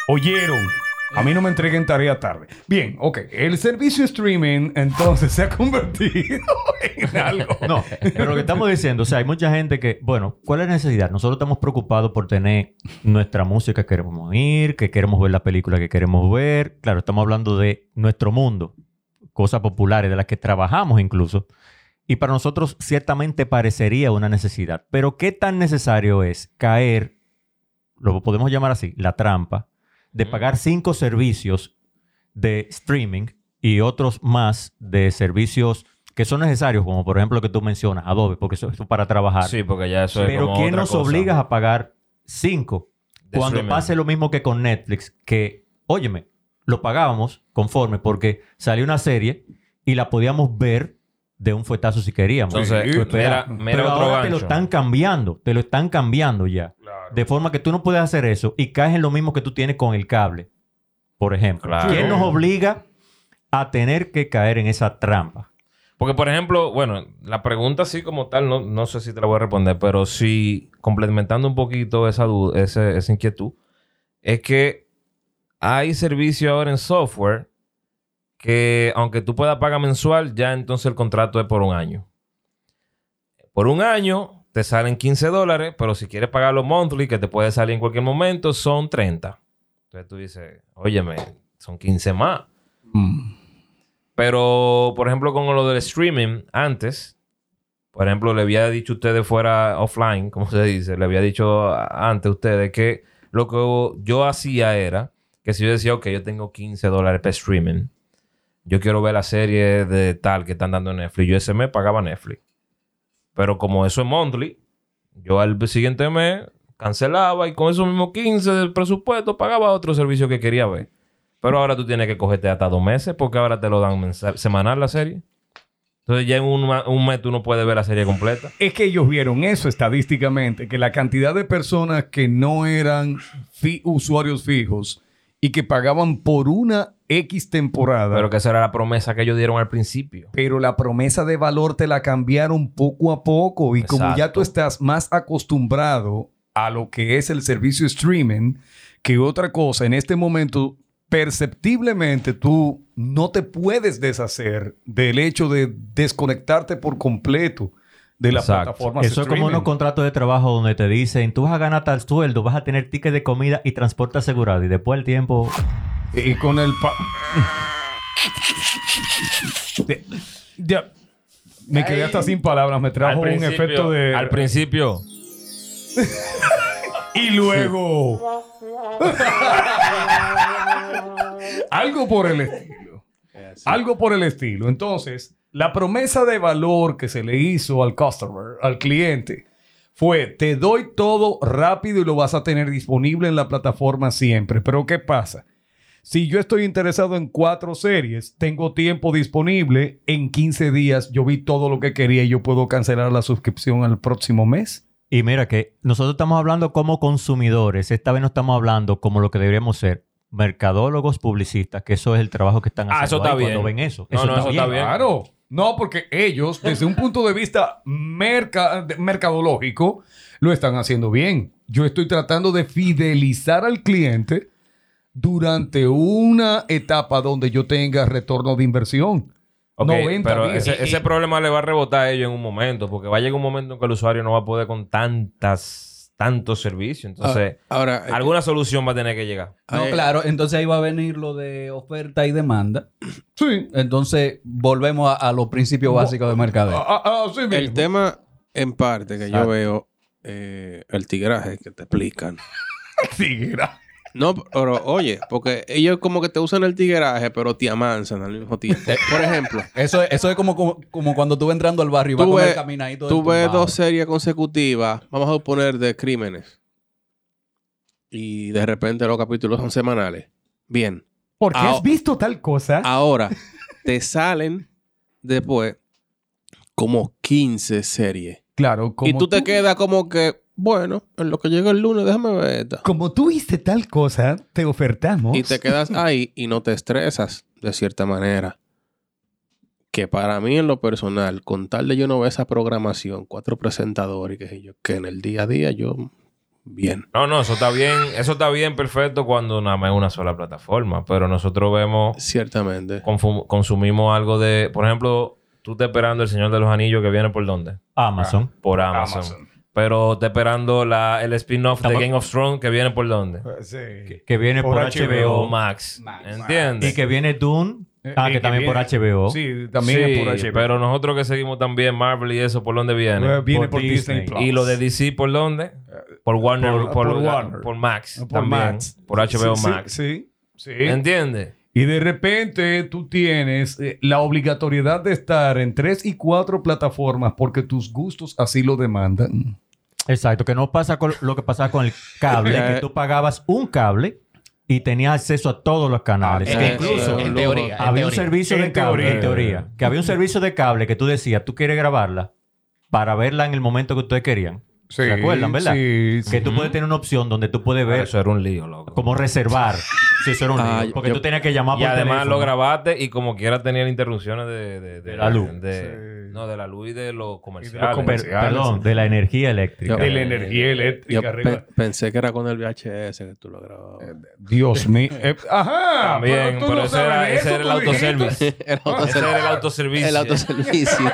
Oyeron. A mí no me entreguen tarea tarde. Bien, ok. El servicio streaming entonces se ha convertido en algo. No, pero lo que estamos diciendo, o sea, hay mucha gente que, bueno, ¿cuál es la necesidad? Nosotros estamos preocupados por tener nuestra música que queremos oír, que queremos ver la película que queremos ver. Claro, estamos hablando de nuestro mundo, cosas populares de las que trabajamos incluso. Y para nosotros ciertamente parecería una necesidad. Pero ¿qué tan necesario es caer, lo podemos llamar así, la trampa, de pagar cinco servicios de streaming y otros más de servicios que son necesarios, como por ejemplo lo que tú mencionas, Adobe, porque eso es para trabajar. Sí, porque ya eso es Pero como ¿quién otra nos cosa. obliga a pagar cinco? De Cuando streaming. pase lo mismo que con Netflix, que, óyeme, lo pagábamos conforme porque salió una serie y la podíamos ver de un fuetazo si queríamos. Entonces, mira Pero otro ahora te lo están cambiando, te lo están cambiando ya. De forma que tú no puedes hacer eso y caes en lo mismo que tú tienes con el cable, por ejemplo. Claro. ¿Quién nos obliga a tener que caer en esa trampa? Porque, por ejemplo, bueno, la pregunta así como tal, no, no sé si te la voy a responder, pero sí, complementando un poquito esa, duda, ese- esa inquietud, es que hay servicio ahora en software que, aunque tú puedas pagar mensual, ya entonces el contrato es por un año. Por un año te salen 15 dólares, pero si quieres pagarlo monthly, que te puede salir en cualquier momento, son 30. Entonces tú dices, óyeme, son 15 más. Mm. Pero, por ejemplo, con lo del streaming, antes, por ejemplo, le había dicho a ustedes fuera offline, como se dice, le había dicho antes a ustedes que lo que yo hacía era que si yo decía, ok, yo tengo 15 dólares para streaming, yo quiero ver la serie de tal que están dando en Netflix, yo ese mes pagaba Netflix. Pero como eso es monthly, yo al siguiente mes cancelaba y con esos mismos 15 del presupuesto pagaba otro servicio que quería ver. Pero ahora tú tienes que cogerte hasta dos meses porque ahora te lo dan semanal la serie. Entonces ya en un, un mes tú no puedes ver la serie completa. Es que ellos vieron eso estadísticamente, que la cantidad de personas que no eran usuarios fijos y que pagaban por una X temporada, Pero que esa era la promesa que ellos dieron al principio. pero la promesa de valor te la cambiaron poco a poco y como ya Exacto. tú estás más acostumbrado a lo que es el servicio streaming que otra cosa, en este momento perceptiblemente tú no te puedes deshacer del hecho de desconectarte por completo de la Exacto. plataforma Eso es como unos contratos de trabajo donde te dicen, tú vas a ganar tal sueldo, vas a tener ticket de comida y transporte asegurado. Y después el tiempo Y con el... pa- De- ya. Me quedé hasta sin palabras. Me trajo un efecto de... Al principio. Y luego... Algo por el estilo. Algo por el estilo. Entonces, la promesa de valor que se le hizo al customer, al cliente, fue, te doy todo rápido y lo vas a tener disponible en la plataforma siempre. Pero ¿qué pasa? Si yo estoy interesado en cuatro series, tengo tiempo disponible, en 15 días yo vi todo lo que quería y yo puedo cancelar la suscripción al próximo mes. Y mira que nosotros estamos hablando como consumidores, esta vez no estamos hablando como lo que deberíamos ser, mercadólogos, publicistas, que eso es el trabajo que están Ah, haciendo eso está ahí cuando ven eso. No, no, eso está bien. Claro. No, porque ellos, desde un punto de vista merca- mercadológico, lo están haciendo bien. Yo estoy tratando de fidelizar al cliente durante una etapa donde yo tenga retorno de inversión. Ok, 90 pero días. ese, ese problema le va a rebotar a ellos en un momento, porque va a llegar un momento en que el usuario no va a poder con tantas, tantos servicios. Entonces, Ahora, eh, alguna solución va a tener que llegar. No, Ay, claro, entonces ahí va a venir lo de oferta y demanda. Sí. Entonces volvemos a, a los principios básicos de mercadeo. Ah, ah, el tema, en parte, que yo veo eh, el tigraje que te explican. Tigra. No, pero oye, porque ellos como que te usan el tigueraje, pero te amansan al mismo tiempo. Por ejemplo, Eso, eso es como, como, como cuando tú vas entrando al barrio y vas Tú con el ves- caminadito. tú tumbado. dos series consecutivas, vamos a suponer de crímenes, y de repente los capítulos son semanales. Bien, Porque Ah, has visto tal cosa. ahora te salen después como 15 series. claro, como y tú te quedas como que, bueno, en lo que llega el lunes, déjame ver esta. Como tú viste tal cosa, te ofertamos. Y te quedas ahí y no te estresas de cierta manera. Que para mí en lo personal, con tal de yo no ver esa programación, cuatro presentadores y qué sé yo, que en el día a día yo, bien. No, no, eso está bien, eso está bien perfecto cuando nada más es una sola plataforma, pero nosotros vemos, Ciertamente. consumimos algo de, por ejemplo, tú estás esperando el Señor de los Anillos que viene por dónde? Amazon. Por Amazon. Pero estás esperando la, el spin-off de Game of Thrones que viene por dónde? Sí. que viene por, Por HBO. Max. Max. ¿Entiendes? Y que viene Dune. Eh, Ah, que que también por HBO. Sí, también Sí, es por HBO. pero nosotros que seguimos también Marvel y eso, ¿por dónde viene? Eh, viene por por, Disney, Disney. Plus. Y lo de DC, ¿por dónde? Por Warner, por- por, por Warner. por Max. Por también. Max. Por HBO sí, Max. Sí, sí. ¿Entiendes? Y de repente tú tienes eh, la obligatoriedad de estar en tres y cuatro plataformas porque tus gustos así lo demandan. Exacto, que no pasa con lo que pasaba con el cable, que tú pagabas un cable y tenías acceso a todos los canales. Ah, que eh, incluso eh, en teoría. en había un teoría. servicio En de cable, teoría. en teoría, que había un servicio de cable que tú decías, tú quieres grabarla para verla en el momento que ustedes querían. Sí, ¿Se acuerdan, verdad? Sí, sí. Que tú puedes tener una opción donde tú puedes Pero ver eso era un lío, loco. cómo reservar. si eso era un Ah, lío. Porque yo- tú tenías que llamar Y por además teléfono. lo grabaste y como quiera tenían interrupciones de, de, De la luz. de- Sí. No, de la luz y de los comerciales. los comerciales. perdón, de la energía eléctrica. De la energía Yo eléctrica pe- pensé que era con el VHS que tú lo grababas. Dios mío. Eh, ajá. También, pero no ese era, de ese era el. El Ese autoservicio. era el autoservicio. El autoservicio.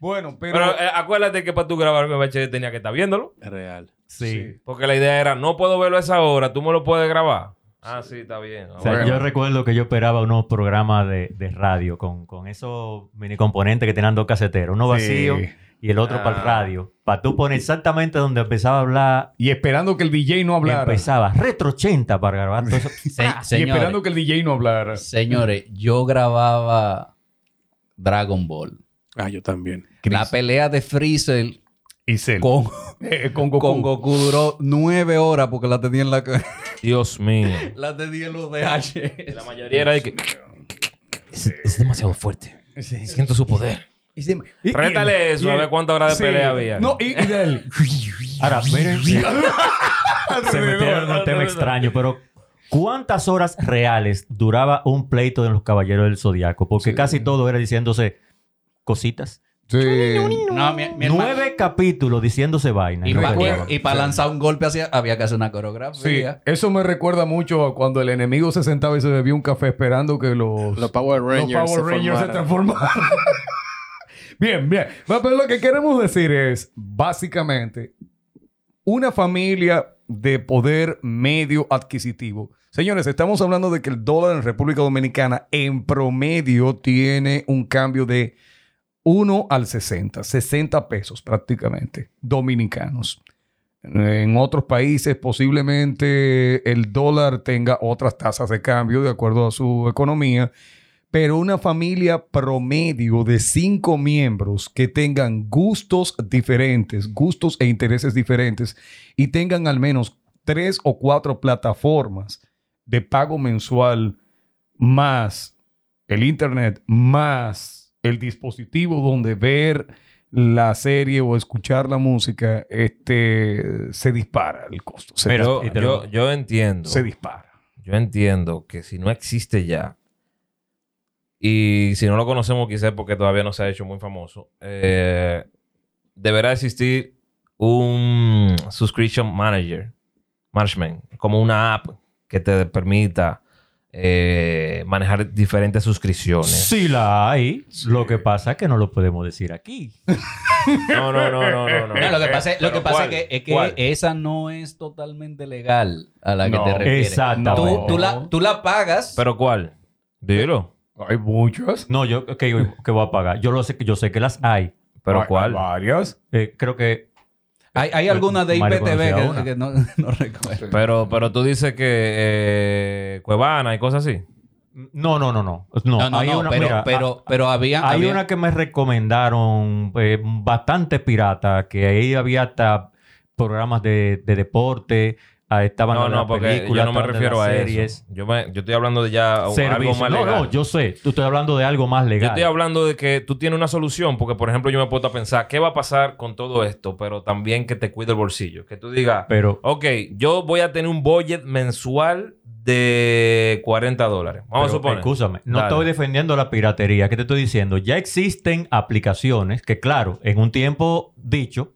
Bueno, pero... Pero eh, acuérdate que para tú grabar con VHS tenía que estar viéndolo. Es real. Sí. Porque la idea era, no puedo verlo a esa hora, tú me lo puedes grabar. Ah, sí, está bien. O sea, Bueno. yo recuerdo que yo esperaba unos programas de, de radio con, con esos mini componentes que tenían dos caseteros, uno vacío Sí. y el otro Ah. para el radio. Para tú poner exactamente donde empezaba a hablar, Y esperando que el DJ no hablara. empezaba retro 80 para grabar todo eso. Se- Y señores, esperando que el DJ no hablara. señores, yo grababa Dragon Ball. Ah, yo también. La pelea de Freezer Y Cell. con, Eh, con Goku. con Goku duró nueve horas porque la tenía en la Dios mío. la tenía en los DH. La mayoría era de que... Es, es demasiado fuerte. Siento su poder. Y- y- Rétale eso, y- a ver cuántas horas de sí. pelea había. No, y, él. Ahora, miren, se metieron en un tema extraño, pero ¿cuántas horas reales duraba un pleito de los Caballeros del Zodiaco? Porque casi todo era diciéndose cositas. Sí. No, mi, mi hermano- Nueve capítulos diciéndose vaina. Y no para lanzar un golpe hacia, había que hacer una Sí, coreografía. eso me recuerda mucho a cuando el enemigo se sentaba y se bebía un café esperando que los, Los Power Rangers. los Power se Rangers se formaran. transformaran. bien, bien. Pero lo que queremos decir es, básicamente, una familia de poder medio adquisitivo. Señores, estamos hablando de que el dólar en República Dominicana en promedio tiene un cambio de 1 al 60, 60 pesos prácticamente, dominicanos. En otros países posiblemente el dólar tenga otras tasas de cambio de acuerdo a su economía, pero una familia promedio de cinco miembros que tengan gustos diferentes, gustos e intereses diferentes y tengan al menos tres o cuatro plataformas de pago mensual más el internet más el dispositivo donde ver la serie o escuchar la música, este se dispara el costo. Se, Pero yo, entiendo. se dispara. Yo entiendo que si no existe ya, y si no lo conocemos quizás porque todavía no se ha hecho muy famoso, eh, deberá existir un subscription manager, management, como una app que te permita eh, manejar diferentes suscripciones. Sí la hay. Lo que pasa es que no lo podemos decir aquí. No, no, no, no, no. no. No, lo que pasa, es- lo que ¿Pero pasa es que, es que ¿Cuál? esa no es totalmente legal a la que No. te refieres. Exactamente. Tú, tú la, tú la pagas. ¿Pero cuál? Dilo. Hay muchas. No, yo que, que voy a pagar. Yo lo sé que yo sé que las hay. ¿Pero Hay- cuál? hay varias. Eh, creo que hay, hay algunas de IPTV que, que no, no recuerdo. Pero, pero tú dices que eh, Cuevana y cosas así. no, no, no, no. No, No, no, hay no, una, pero, mira, pero, pero había, Hay había- una que me recomendaron eh, bastante pirata, que ahí había hasta programas de, de deporte, ah, estaban No, las no, porque yo no me refiero a series, eso. Yo, me- yo estoy hablando de ya algo servicios. más No, legal. no, yo sé. Tú estoy hablando de algo más Yo legal. estoy hablando de que tú tienes una solución, porque por ejemplo yo me puedo pensar, ¿qué va a pasar con todo esto? Pero también que te cuide el bolsillo. Que tú digas, Pero, ok, yo voy a tener un budget mensual de 40 dólares. Vamos a pero, suponer. Escúchame, no Dale. estoy defendiendo la piratería. ¿Qué te estoy diciendo? Ya existen aplicaciones que, claro, en un tiempo dicho,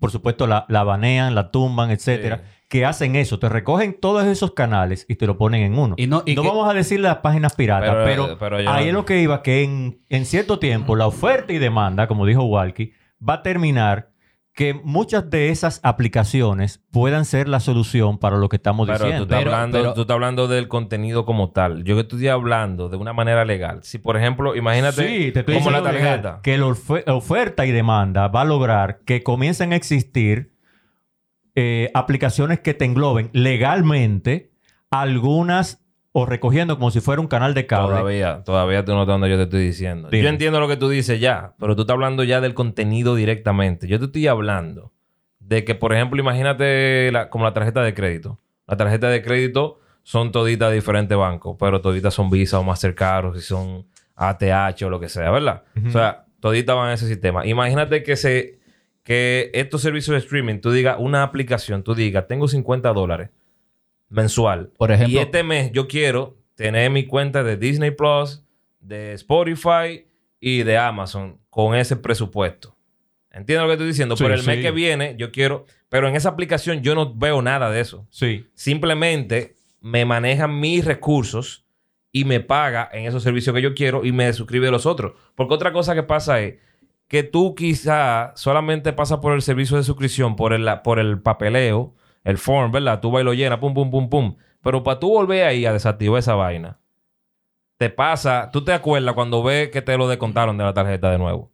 por supuesto, la, la banean, la tumban, etcétera, que hacen eso. Te recogen todos esos canales y te lo ponen en uno. Y no- y que- vamos a decir las páginas piratas, Pero- pero, pero yo ahí no- es lo que iba, que en, en cierto tiempo la oferta y demanda, como dijo Walkie, va a terminar que muchas de esas aplicaciones puedan ser la solución para lo que estamos Pero tú diciendo. estás, Pero- hablando, pero- tú estás hablando del contenido como tal. Yo que estoy hablando de una manera legal. Si, por ejemplo, imagínate Sí, te estoy como la diciendo legal, tarjeta. que la ofe- oferta y demanda va a lograr que comiencen a existir eh, aplicaciones que te engloben legalmente algunas o recogiendo como si fuera un canal de cable. Todavía, todavía tú no estás donde yo te estoy diciendo. Dime. Yo entiendo lo que tú dices ya, pero tú estás hablando ya del contenido directamente. Yo te estoy hablando de que, por ejemplo, imagínate la- como la tarjeta de crédito. La tarjeta de crédito son toditas de diferentes bancos, pero toditas son Visa o Mastercard o si son ATH o lo que sea, ¿verdad? O sea, toditas van a ese sistema. Imagínate que se que estos servicios de streaming, tú digas una aplicación, tú digas, tengo 50 dólares mensual. Por ejemplo- y este mes yo quiero tener mi cuenta de Disney Plus, de Spotify y de Amazon con ese presupuesto. ¿Entiendes lo que estoy diciendo? Sí, pero el mes que viene yo quiero... Pero en esa aplicación yo no veo nada de eso. Sí. Simplemente me maneja mis recursos y me paga en esos servicios que yo quiero y me suscribe a los otros. Porque otra cosa que pasa es que tú quizá solamente pasas por el servicio de suscripción, por el, por el papeleo, el form, ¿verdad? Tú vas y lo llenas, pum, pum, pum, pum. Pero para tú volver ahí a desactivar esa vaina, te pasa, tú te acuerdas cuando ves que te lo descontaron de la tarjeta de nuevo.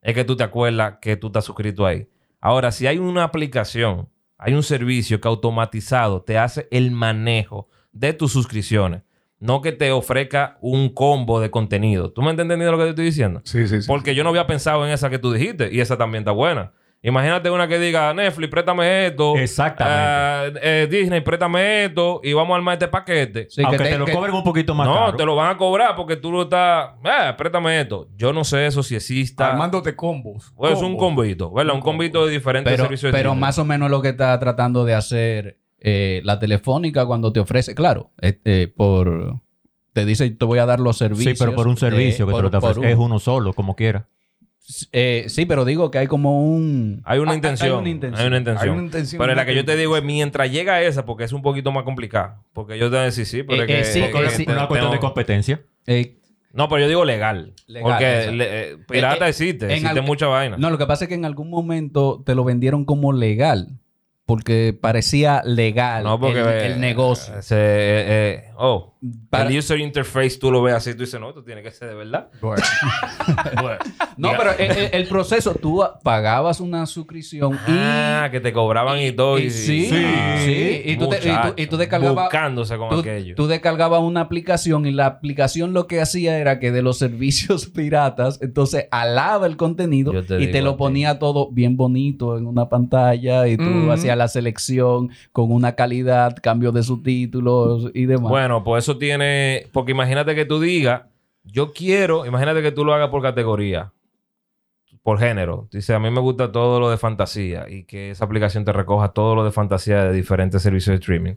Es que tú te acuerdas que tú estás suscrito ahí. Ahora, si hay una aplicación, hay un servicio que automatizado te hace el manejo de tus suscripciones, no que te ofrezca un combo de contenido. ¿Tú me has entendido lo que te estoy diciendo? Sí, sí, sí. Porque yo no había pensado en esa que tú dijiste y esa también está buena. Imagínate una que diga, Netflix, préstame esto. Exactamente. Eh, eh, Disney, préstame esto y vamos a armar este paquete. Sí, que Aunque te, te- lo que- cobren un poquito más no, caro. te lo van a cobrar porque tú lo estás, eh, préstame esto. Yo no sé eso si exista. Armándote combos. Pues es un Combos. combito, ¿verdad? Un combito de diferentes pero, servicios. de pero streaming. más o menos lo que está tratando de hacer eh, la telefónica cuando te ofrece, claro, eh, eh, por te dice te voy a dar los Sí, servicios. pero por un servicio que te por- lo te ofrece. un- Es uno solo, como quiera. Eh, sí, pero digo que hay como un Hay una Ah, intención. Hay una intención. Hay una intención. Hay una intención Pero la que yo te digo es mientras llega a esa, porque es un poquito más complicado. Porque yo te voy a decir, sí, pero Eh, es que. eh, sí, es que eh, sí. te- Una cuestión tengo- de competencia. Eh, No, pero yo digo legal. Legal, porque le- eh, pirata existe. Existe al- mucha vaina. no, lo que pasa es que en algún momento te lo vendieron como legal. Porque parecía legal No, porque el, eh, el negocio. ese, eh, eh, oh, Para- el user interface tú lo ves así, tú dices, no, esto tiene que ser de verdad. Bueno. No, pero el, el- el proceso, tú pagabas una suscripción y... Ah, que te cobraban y, todo. Y, sí, sí. Y tú, te- y tú- y tú Muchacho, descargabas... Buscándose con tú, aquello. tú descargabas una aplicación y la aplicación lo que hacía era que de los servicios piratas, entonces alaba el contenido te y te lo ponía todo bien bonito en una pantalla y tú Mm. hacías la selección con una calidad, cambio de subtítulos y demás. Bueno, pues eso tiene. Porque imagínate que tú digas, yo quiero, imagínate que tú lo hagas por categoría, por género. Dice, a mí me gusta todo lo de fantasía y que esa aplicación te recoja todo lo de fantasía de diferentes servicios de streaming.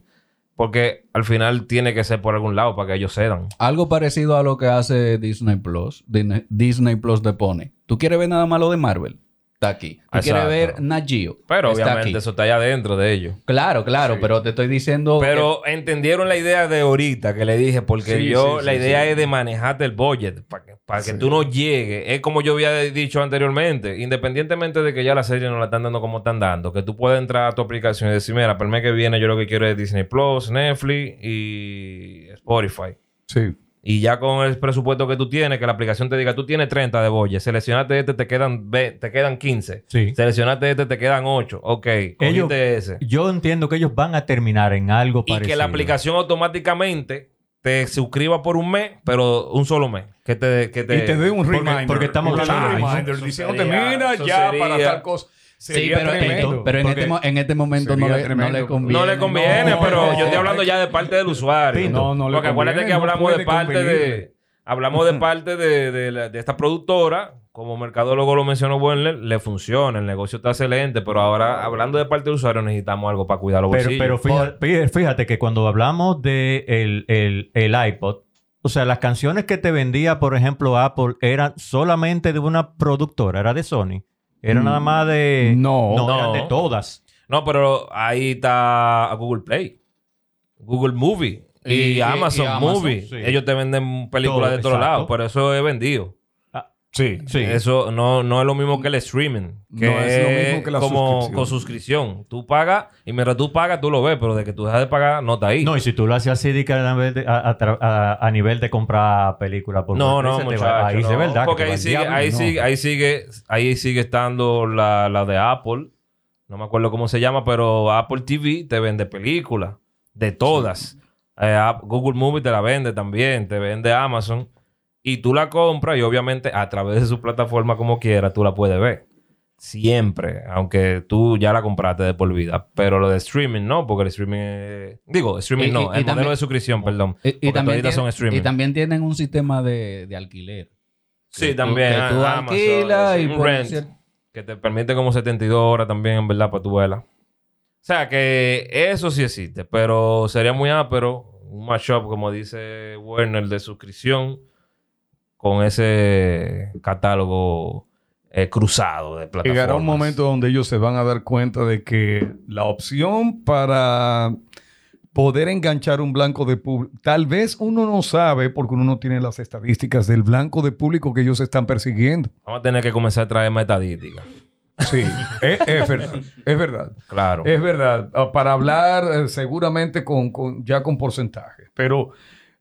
Porque al final tiene que ser por algún lado para que ellos cedan. Algo parecido a lo que hace Disney Plus. Disney, Disney Plus te pone. ¿Tú quieres ver nada malo de Marvel? Está aquí. ¿Tú quieres Exacto. ver Nat Geo? Pero Está obviamente aquí. eso está allá dentro de ellos. Claro, claro, pero te estoy diciendo... Pero entendieron la idea de ahorita que le dije, porque Sí, yo, sí, la idea es de manejarte el budget para que, para que tú no llegues. Es como yo había dicho anteriormente, independientemente de que ya la serie no la están dando como están dando, que tú puedes entrar a tu aplicación y decir, mira, para el mes que viene yo lo que quiero es Disney Plus, Netflix y Spotify. Sí. Y ya con el presupuesto que tú tienes, que la aplicación te diga, tú tienes 30 de budget, seleccionaste este, te quedan, ve- te quedan 15. Sí. Seleccionaste este, te quedan 8. Ok, Ellos- ese. Yo entiendo que ellos van a terminar en algo Y parecido. que la aplicación automáticamente te suscriba por un mes, pero un solo mes. Que te, que te, Y te dé un porque- reminder. porque estamos Un hablando de- reminder sería- mira, eso ya sería- para tal cosa. Sí, pero, tremendo. en, pero en, Porque este, mo- en este momento no le, no tremendo. le conviene. No le conviene, No, pero no. yo estoy hablando ya de parte del usuario. No, no le Porque acuérdate que no hablamos de parte de... Hablamos de parte de, de, la- de esta productora. Como mercadólogo lo mencionó Werner, le funciona, el negocio está excelente, pero ahora hablando de parte del usuario necesitamos algo para cuidar los Pero, bolsillos. pero fíjate, fíjate que cuando hablamos de el, el- el iPod, o sea, las canciones que te vendía, por ejemplo, Apple, eran solamente de una productora, era de Sony. Era nada más de... no. no, No. eran de todas. No, pero ahí está Google Play, Google Movie y, Y- y- Amazon, y Amazon, Movie. sí. Ellos te venden películas Todo, de todos lados, por eso es vendido. Sí. Sí. Eso no, no es lo mismo que el streaming. Que No es lo mismo que la como suscripción. con suscripción. Tú pagas y mientras tú pagas, tú lo ves, pero de que tú dejas de pagar, no está ahí. No, y si tú lo haces así de que a, nivel de, a, a tra- a- a nivel de comprar películas por no, no, muchacho, va- ahí no. de verdad. que Porque ahí sigue, diablo. ahí, No. sigue, ahí sigue, ahí sigue estando la, la de Apple. No me acuerdo cómo se llama, pero Apple TV te vende películas. De todas. Eh, Google Movie te la vende también, te vende Amazon. Y tú la compras y obviamente a través de su plataforma como quiera, tú la puedes ver. Siempre. Aunque tú ya la compraste de por vida. Pero lo de streaming no, porque el streaming es... Digo, streaming Y- no. y- y el modelo también- de suscripción, perdón. Y, también son streaming. y también tienen un sistema de, de alquiler. Sí, Que tú- también. que tú ah, alquilas y un rent, Que te permite como 72 horas también, en verdad, para tu vela. O sea, que eso sí existe, pero sería muy ápero un mashup, como dice Werner, de suscripción con ese catálogo eh, cruzado de plataformas. Llegará un momento donde ellos se van a dar cuenta de que la opción para poder enganchar un blanco de público, tal vez uno no sabe porque uno no tiene las estadísticas del blanco de público que ellos están persiguiendo. Vamos a tener que comenzar a traer metadística. Sí, es, es verdad, es verdad. Claro. Es verdad, ah, para hablar eh, seguramente con, con- ya con porcentajes. Pero,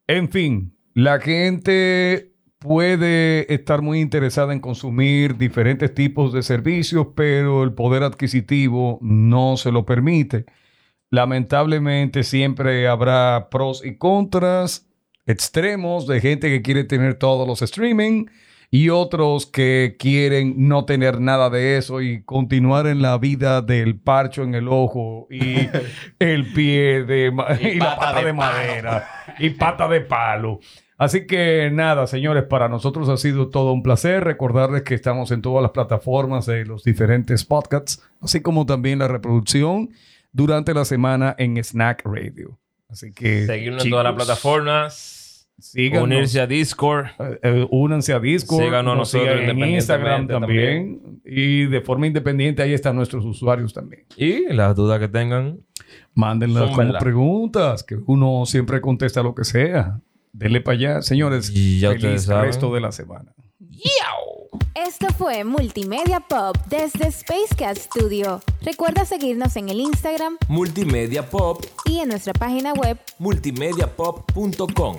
en fin, la gente puede estar muy interesada en consumir diferentes tipos de servicios, pero el poder adquisitivo no se lo permite. Lamentablemente siempre habrá pros y contras, extremos de gente que quiere tener todos los streaming y otros que quieren no tener nada de eso y continuar en la vida del parcho en el ojo y el pie de ma- y, la pata de, madera y pata de palo. Así que nada, señores, para nosotros ha sido todo un placer recordarles que estamos en todas las plataformas de los diferentes podcasts, así como también la reproducción durante la semana en Snack Radio. Así que Seguirnos en todas las plataformas. síganos. Unirse a Discord. Eh, únanse a Discord, Síganos nos nosotros sigan en Instagram independientemente también. Y de forma independiente, ahí están nuestros usuarios también. Y las dudas que tengan. Mándenlas como preguntas, que uno siempre contesta lo que sea. Denle para allá, señores. Y ya feliz resto de la semana. Esto fue Multimedia Pop desde Space Cat Studio. Recuerda seguirnos en el Instagram Multimedia Pop, y en nuestra página web multimediapop.com.